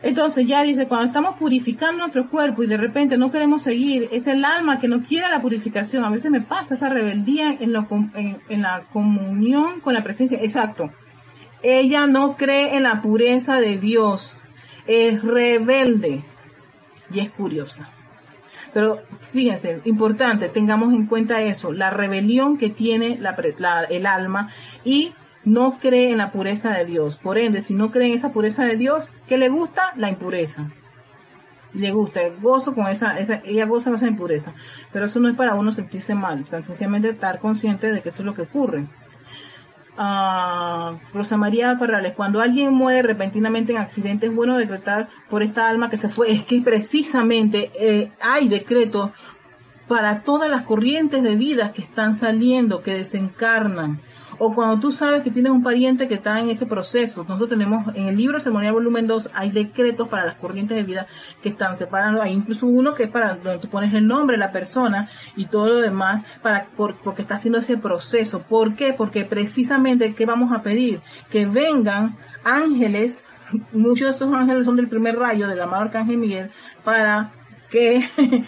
Entonces ya dice, cuando estamos purificando nuestro cuerpo y de repente no queremos seguir, es el alma que no quiere la purificación. A veces me pasa esa rebeldía en la comunión con la presencia. Exacto. Ella no cree en la pureza de Dios. Es rebelde y es curiosa. Pero fíjense, importante, tengamos en cuenta eso, la rebelión que tiene el alma y no cree en la pureza de Dios. Por ende, si no cree en esa pureza de Dios, ¿qué le gusta? La impureza. Le gusta, gozo con esa, esa, ella goza con esa impureza. Pero eso no es para uno sentirse mal, tan sencillamente estar consciente de que eso es lo que ocurre. Rosa María Parrales, cuando alguien muere repentinamente en accidente, es bueno decretar por esta alma que se fue. Es que precisamente eh, hay decretos para todas las corrientes de vida que están saliendo, que desencarnan o cuando tú sabes que tienes un pariente que está en ese proceso. Nosotros tenemos en el libro Ceremonial Volumen 2 hay decretos para las corrientes de vida que están separando. Hay incluso uno que es para donde tú pones el nombre de la persona y todo lo demás para porque está haciendo ese proceso. ¿Por qué? Porque precisamente ¿qué vamos a pedir? Que vengan ángeles, muchos de estos ángeles son del primer rayo del amado Arcángel Miguel, para que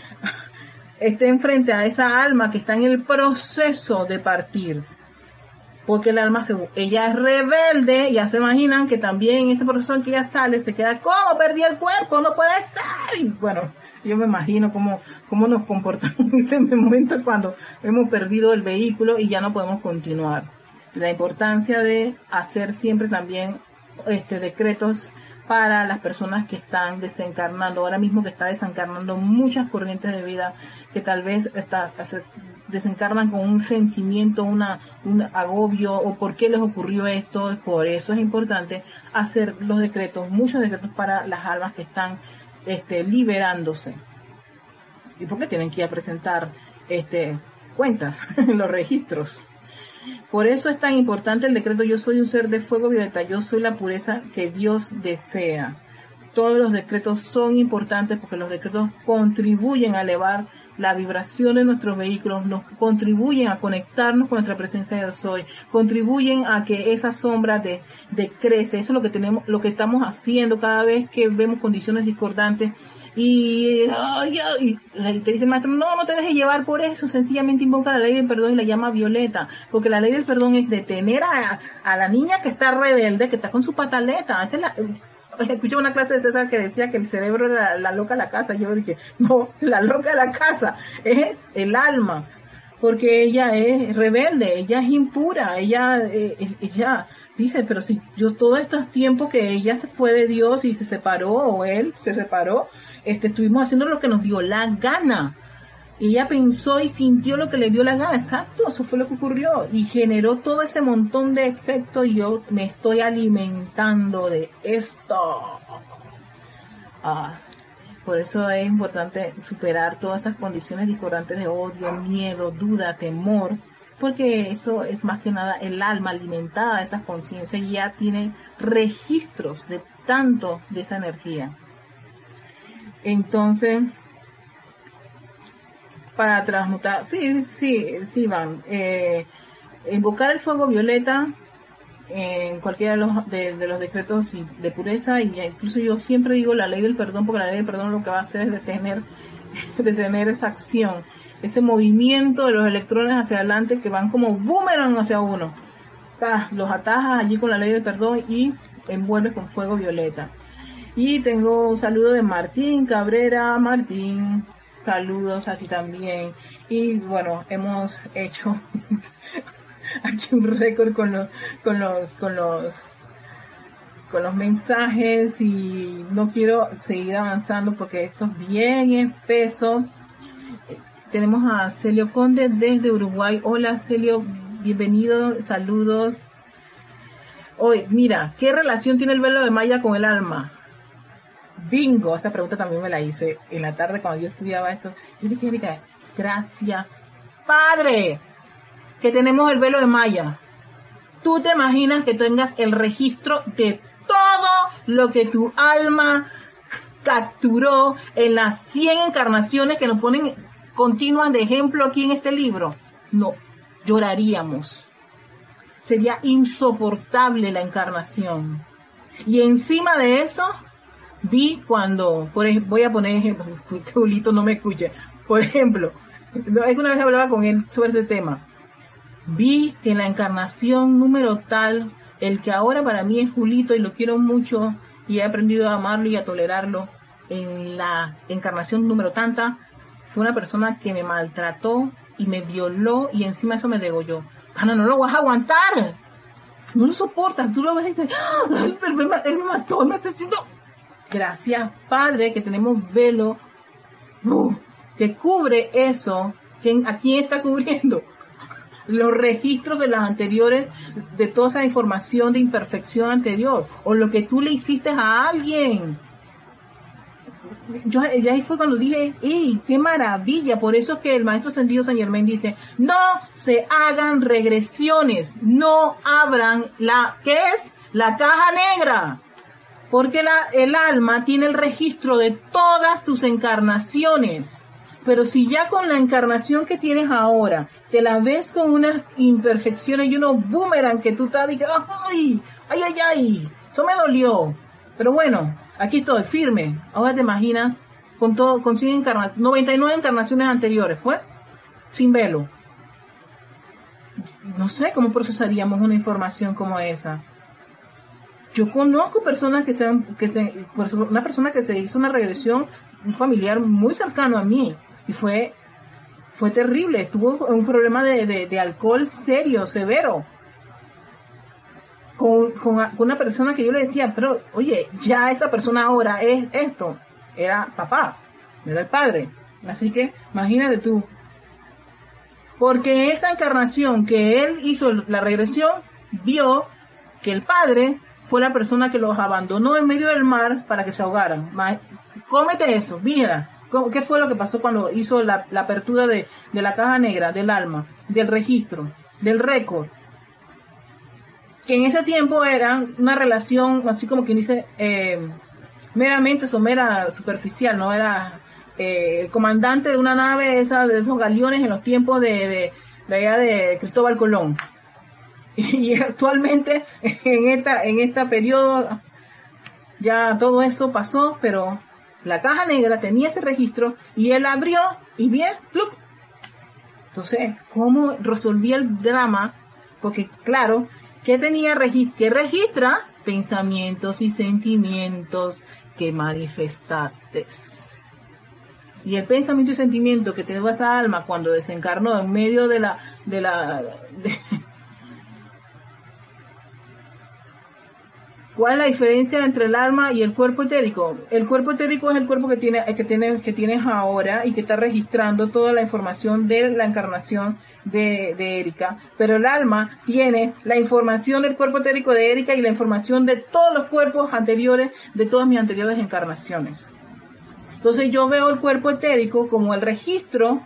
estén frente a esa alma que está en el proceso de partir porque el alma se, ella es rebelde, ya se imaginan que también proceso en que ella sale se queda, ¿cómo perdí el cuerpo? No puede ser. Bueno, yo me imagino cómo, cómo nos comportamos en ese momento cuando hemos perdido el vehículo y ya no podemos continuar. La importancia de hacer siempre también este decretos para las personas que están desencarnando, ahora mismo que está desencarnando muchas corrientes de vida que tal vez está, desencarnan con un sentimiento, una, un agobio o por qué les ocurrió esto. Por eso es importante hacer los decretos, muchos decretos para las almas que están este, liberándose. Y porque tienen que ir a presentar este, cuentas en los registros. Por eso es tan importante el decreto Yo soy un ser de fuego violeta, yo soy la pureza que Dios desea. Todos los decretos son importantes porque los decretos contribuyen a elevar la vibración de nuestros vehículos nos contribuyen a conectarnos con nuestra presencia de soy, contribuyen a que esa sombra de, crece, eso es lo que tenemos, lo que estamos haciendo cada vez que vemos condiciones discordantes y, te dice el maestro, no, no te dejes llevar por eso, sencillamente invoca la ley del perdón y la llama violeta, porque la ley del perdón es detener a, a la niña que está rebelde, que está con su pataleta, esa es la, escuché una clase de César que decía que el cerebro era la, loca de la casa. Yo dije, no, la loca de la casa es el alma, porque ella es rebelde, ella es impura, ella, eh, ella dice, pero si yo todos estos tiempos que ella se fue de Dios y se separó, o él se separó, este, estuvimos haciendo lo que nos dio la gana ella pensó y sintió lo que le dio la gana, exacto, eso fue lo que ocurrió y generó todo ese montón de efectos y yo me estoy alimentando de esto. Ah, por eso es importante superar todas esas condiciones discordantes de odio, miedo, duda, temor, porque eso es más que nada el alma alimentada de esas conciencias ya tiene registros de tanto de esa energía. Entonces, para transmutar. Sí, sí, sí, van. Eh, invocar el fuego violeta en cualquiera de los, de, los decretos de pureza y incluso yo siempre digo la ley del perdón porque la ley del perdón lo que va a hacer es detener, detener esa acción, ese movimiento de los electrones hacia adelante que van como boomerang hacia uno. los atajas allí con la ley del perdón y envuelves con fuego violeta. Y tengo un saludo de Martín Cabrera. Martín, saludos a ti también. Y bueno, hemos hecho aquí un récord con los, con los, con los, con los mensajes y no quiero seguir avanzando porque esto es bien espeso. Tenemos a Celio Conde desde Uruguay. Hola Celio, bienvenido, saludos. Hoy, mira, ¿qué relación tiene el velo de Maya con el alma? Bingo, esta pregunta también me la hice en la tarde cuando yo estudiaba esto. Y dije, gracias, Padre, que tenemos el velo de Maya. Tú te imaginas que tengas el registro de todo lo que tu alma capturó en las 100 encarnaciones que nos ponen continuas de ejemplo aquí en este libro. No, lloraríamos. Sería insoportable la encarnación. Y encima de eso, vi cuando, por ejemplo, voy a poner ejemplo, Julito no me escuche. Por ejemplo, una vez hablaba con él sobre este tema. Vi que en la encarnación número tal, el que ahora para mí es Julito y lo quiero mucho y he aprendido a amarlo y a tolerarlo, en la encarnación número tanta, fue una persona que me maltrató y me violó y encima eso me degolló. Ana, no lo vas a aguantar. No lo soportas. Tú lo ves y dices, él me mató, me asesinó. Gracias, Padre, que tenemos velo uh, que cubre eso. ¿A quién está cubriendo? Los registros de las anteriores, de toda esa información de imperfección anterior, o lo que tú le hiciste a alguien. Yo, ya ahí fue cuando dije, ¡ey, qué maravilla! Por eso es que el maestro Sendido San Germán dice, no se hagan regresiones, no abran la, ¿qué es? La caja negra porque el alma tiene el registro de todas tus encarnaciones. Pero si ya con la encarnación que tienes ahora, te la ves con unas imperfecciones y unos boomerang que tú estás diciendo, ¡ay! ¡ay, ay, ay! Eso me dolió. Pero bueno, aquí estoy, firme. Ahora te imaginas con todo, con 100 encarnaciones, 99 encarnaciones anteriores, pues, sin velo. No sé cómo procesaríamos una información como esa. Yo conozco personas que se, que se, una persona que se hizo una regresión, un familiar muy cercano a mí, y fue, fue terrible, tuvo un problema de, alcohol serio, severo. Con, una persona que yo le decía, pero oye, ya esa persona ahora es esto, era papá, era el padre. Así que imagínate tú, porque esa encarnación que él hizo la regresión, vio que el padre fue la persona que los abandonó en medio del mar para que se ahogaran. Cómete eso, mira, ¿qué fue lo que pasó cuando hizo la, apertura de, la caja negra, del alma, del registro, del récord? Que en ese tiempo era una relación, así como quien dice, eh, meramente somera superficial, no era eh, el comandante de una nave esa, de esos galeones en los tiempos de, de, de allá de Cristóbal Colón y actualmente en esta en este periodo ya todo eso pasó, pero la caja negra tenía ese registro y él abrió y bien, ¡plup! Entonces, ¿cómo resolvía el drama? Porque claro, que tenía que registra pensamientos y sentimientos que manifestaste. Y el pensamiento y sentimiento que te esa alma cuando desencarnó en medio de la de la ¿Cuál es la diferencia entre el alma y el cuerpo etérico? El cuerpo etérico es el cuerpo que, tiene, que, tiene, que tienes ahora y que está registrando toda la información de la encarnación de, de Erika. Pero el alma tiene la información del cuerpo etérico de Erika y la información de todos los cuerpos anteriores, de todas mis anteriores encarnaciones. Entonces yo veo el cuerpo etérico como el registro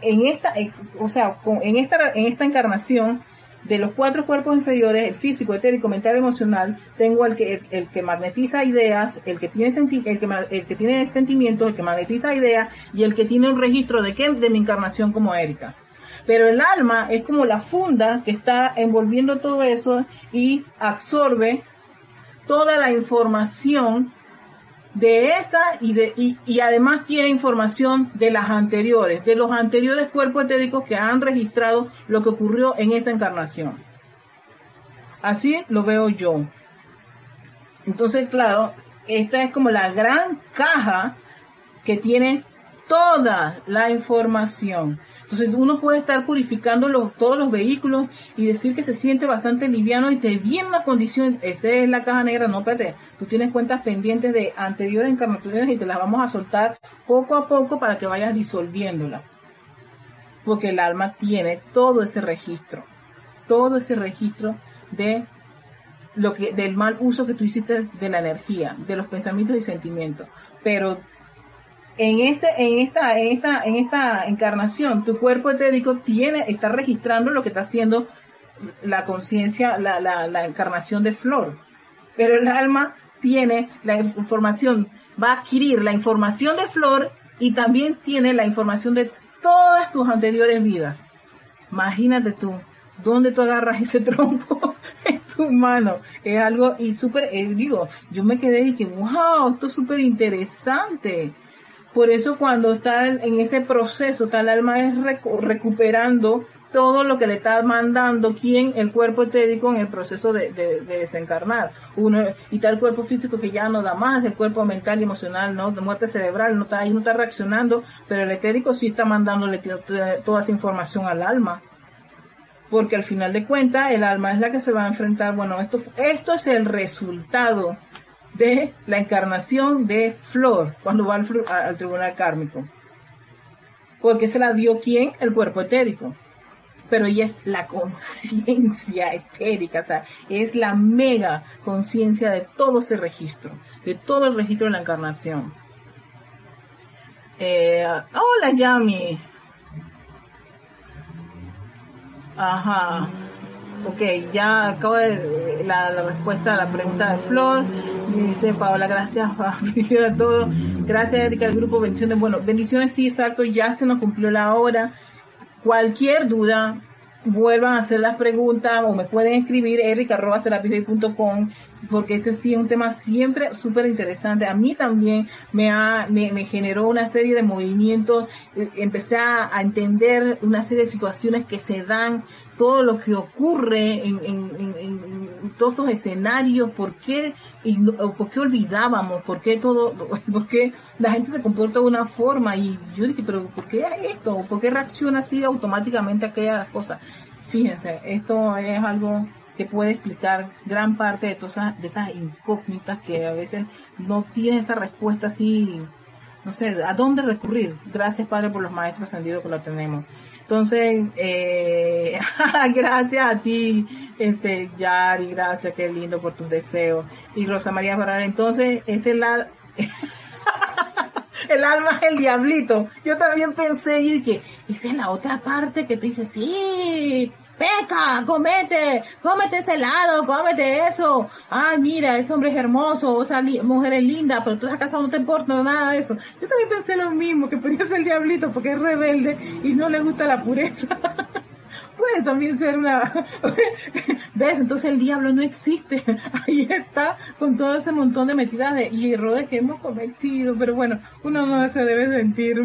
en esta, o sea, en esta, en esta encarnación de los cuatro cuerpos inferiores, el físico, etérico, mental, emocional, tengo el que, el, que magnetiza ideas, el que tiene el que, el que tiene sentimientos, el que magnetiza ideas y el que tiene un registro de qué, de mi encarnación como Erika. Pero el alma es como la funda que está envolviendo todo eso y absorbe toda la información de esa y, de, y, además tiene información de las anteriores, de los anteriores cuerpos etéricos que han registrado lo que ocurrió en esa encarnación. Así lo veo yo. Entonces, claro, esta es como la gran caja que tiene toda la información. Entonces uno puede estar purificando todos los vehículos y decir que se siente bastante liviano y te viene una condición, esa es la caja negra, no espérate, tú tienes cuentas pendientes de anteriores encarnaciones y te las vamos a soltar poco a poco para que vayas disolviéndolas. Porque el alma tiene todo ese registro, todo ese registro de lo que, del mal uso que tú hiciste de la energía, de los pensamientos y sentimientos. Pero en este, en esta, en esta, en esta encarnación, tu cuerpo etérico tiene, está registrando lo que está haciendo la conciencia, la, la, encarnación de flor. Pero el alma tiene la información, va a adquirir la información de flor y también tiene la información de todas tus anteriores vidas. Imagínate tú, ¿dónde tú agarras ese tronco en tu mano? Es algo y súper, eh, digo, yo me quedé y dije, wow, esto es súper interesante. Por eso cuando está en ese proceso, tal alma es recuperando todo lo que le está mandando quien el cuerpo etérico en el proceso de, desencarnar. Uno, y tal cuerpo físico que ya no da más, el cuerpo mental y emocional, ¿no? De muerte cerebral, no está ahí, no está reaccionando, pero el etérico sí está mandándole toda esa información al alma. Porque al final de cuentas, el alma es la que se va a enfrentar, bueno, esto, esto es el resultado de la encarnación de Flor cuando va al, tribunal kármico. Porque se la dio quién? El cuerpo etérico. Pero ella es la conciencia etérica, o sea, es la mega conciencia de todo ese registro, de todo el registro de la encarnación. Eh, hola Yami. Ajá. Ok, ya acabo de la, respuesta a la pregunta de Flor. Dice Paola, gracias, bendiciones a todos. Gracias, Erika, al grupo Bendiciones. Bueno, bendiciones, sí, exacto, ya se nos cumplió la hora. Cualquier duda, vuelvan a hacer las preguntas o me pueden escribir erica.com porque este sí es un tema siempre súper interesante. A mí también me, ha, me, generó una serie de movimientos, empecé a, entender una serie de situaciones que se dan, todo lo que ocurre en, en, todos estos escenarios, por qué, por qué olvidábamos, por qué todo, por qué la gente se comporta de una forma y yo dije, pero ¿por qué esto? ¿Por qué reacciona así automáticamente a aquellas cosas? Fíjense, esto es algo que puede explicar gran parte de todas de esas incógnitas que a veces no tiene esa respuesta así, no sé, ¿a dónde recurrir? Gracias Padre por los maestros ascendidos que lo tenemos. Entonces, eh, gracias a ti, este, Yari, gracias, qué lindo por tus deseos. Y Rosa María Barral, entonces, es el, el alma es el diablito. Yo también pensé y que esa es la otra parte que te dice, sí, peca, comete, cómete ese helado, cómete eso. Ay, mira, ese hombre es hermoso, esa mujer es linda, pero tú estás no te importa nada de eso. Yo también pensé lo mismo, que podría ser el diablito porque es rebelde y no le gusta la pureza. puede también ser una... ¿Ves? Entonces el diablo no existe. Ahí está con todo ese montón de metidas de y errores que hemos cometido. Pero bueno, uno no se debe sentir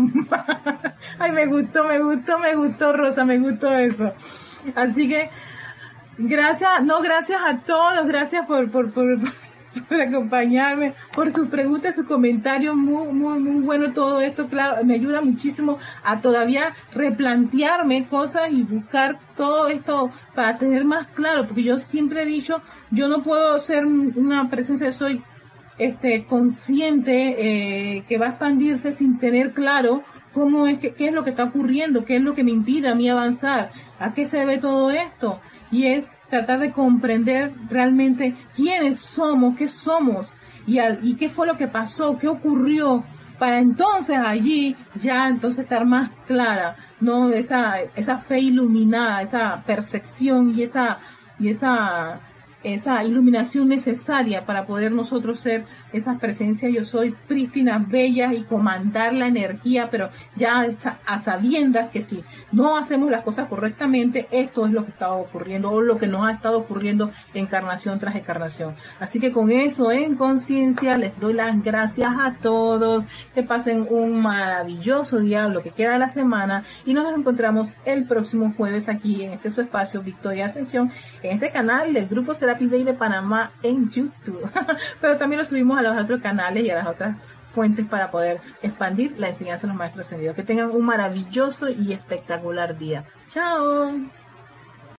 Ay, me gustó, me gustó, me gustó, Rosa, me gustó eso. Así que, gracias, no, gracias a todos, gracias por, por, por, acompañarme, por sus preguntas, sus comentarios, muy, muy, muy bueno todo esto, claro, me ayuda muchísimo a todavía replantearme cosas y buscar todo esto para tener más claro, porque yo siempre he dicho, yo no puedo ser una presencia, soy este consciente eh, que va a expandirse sin tener claro cómo es que, qué es lo que está ocurriendo, qué es lo que me impide a mí avanzar, a qué se debe todo esto. Y es tratar de comprender realmente quiénes somos, qué somos y, y qué fue lo que pasó, qué ocurrió, para entonces allí ya entonces estar más clara, no esa, esa fe iluminada, esa percepción y esa, y esa, esa iluminación necesaria para poder nosotros ser esas presencias yo soy prístinas, bellas y comandar la energía, pero ya a sabiendas que si no hacemos las cosas correctamente, esto es lo que está ocurriendo o lo que nos ha estado ocurriendo encarnación tras encarnación. Así que con eso en conciencia les doy las gracias a todos, que pasen un maravilloso día, lo que queda de la semana y nos encontramos el próximo jueves aquí en este su espacio Victoria Ascensión, en este canal del grupo Serapi Bay de Panamá en YouTube. Pero también lo subimos a los otros canales y a las otras fuentes para poder expandir la enseñanza de los maestros ascendidos. Que tengan un maravilloso y espectacular día. Chao.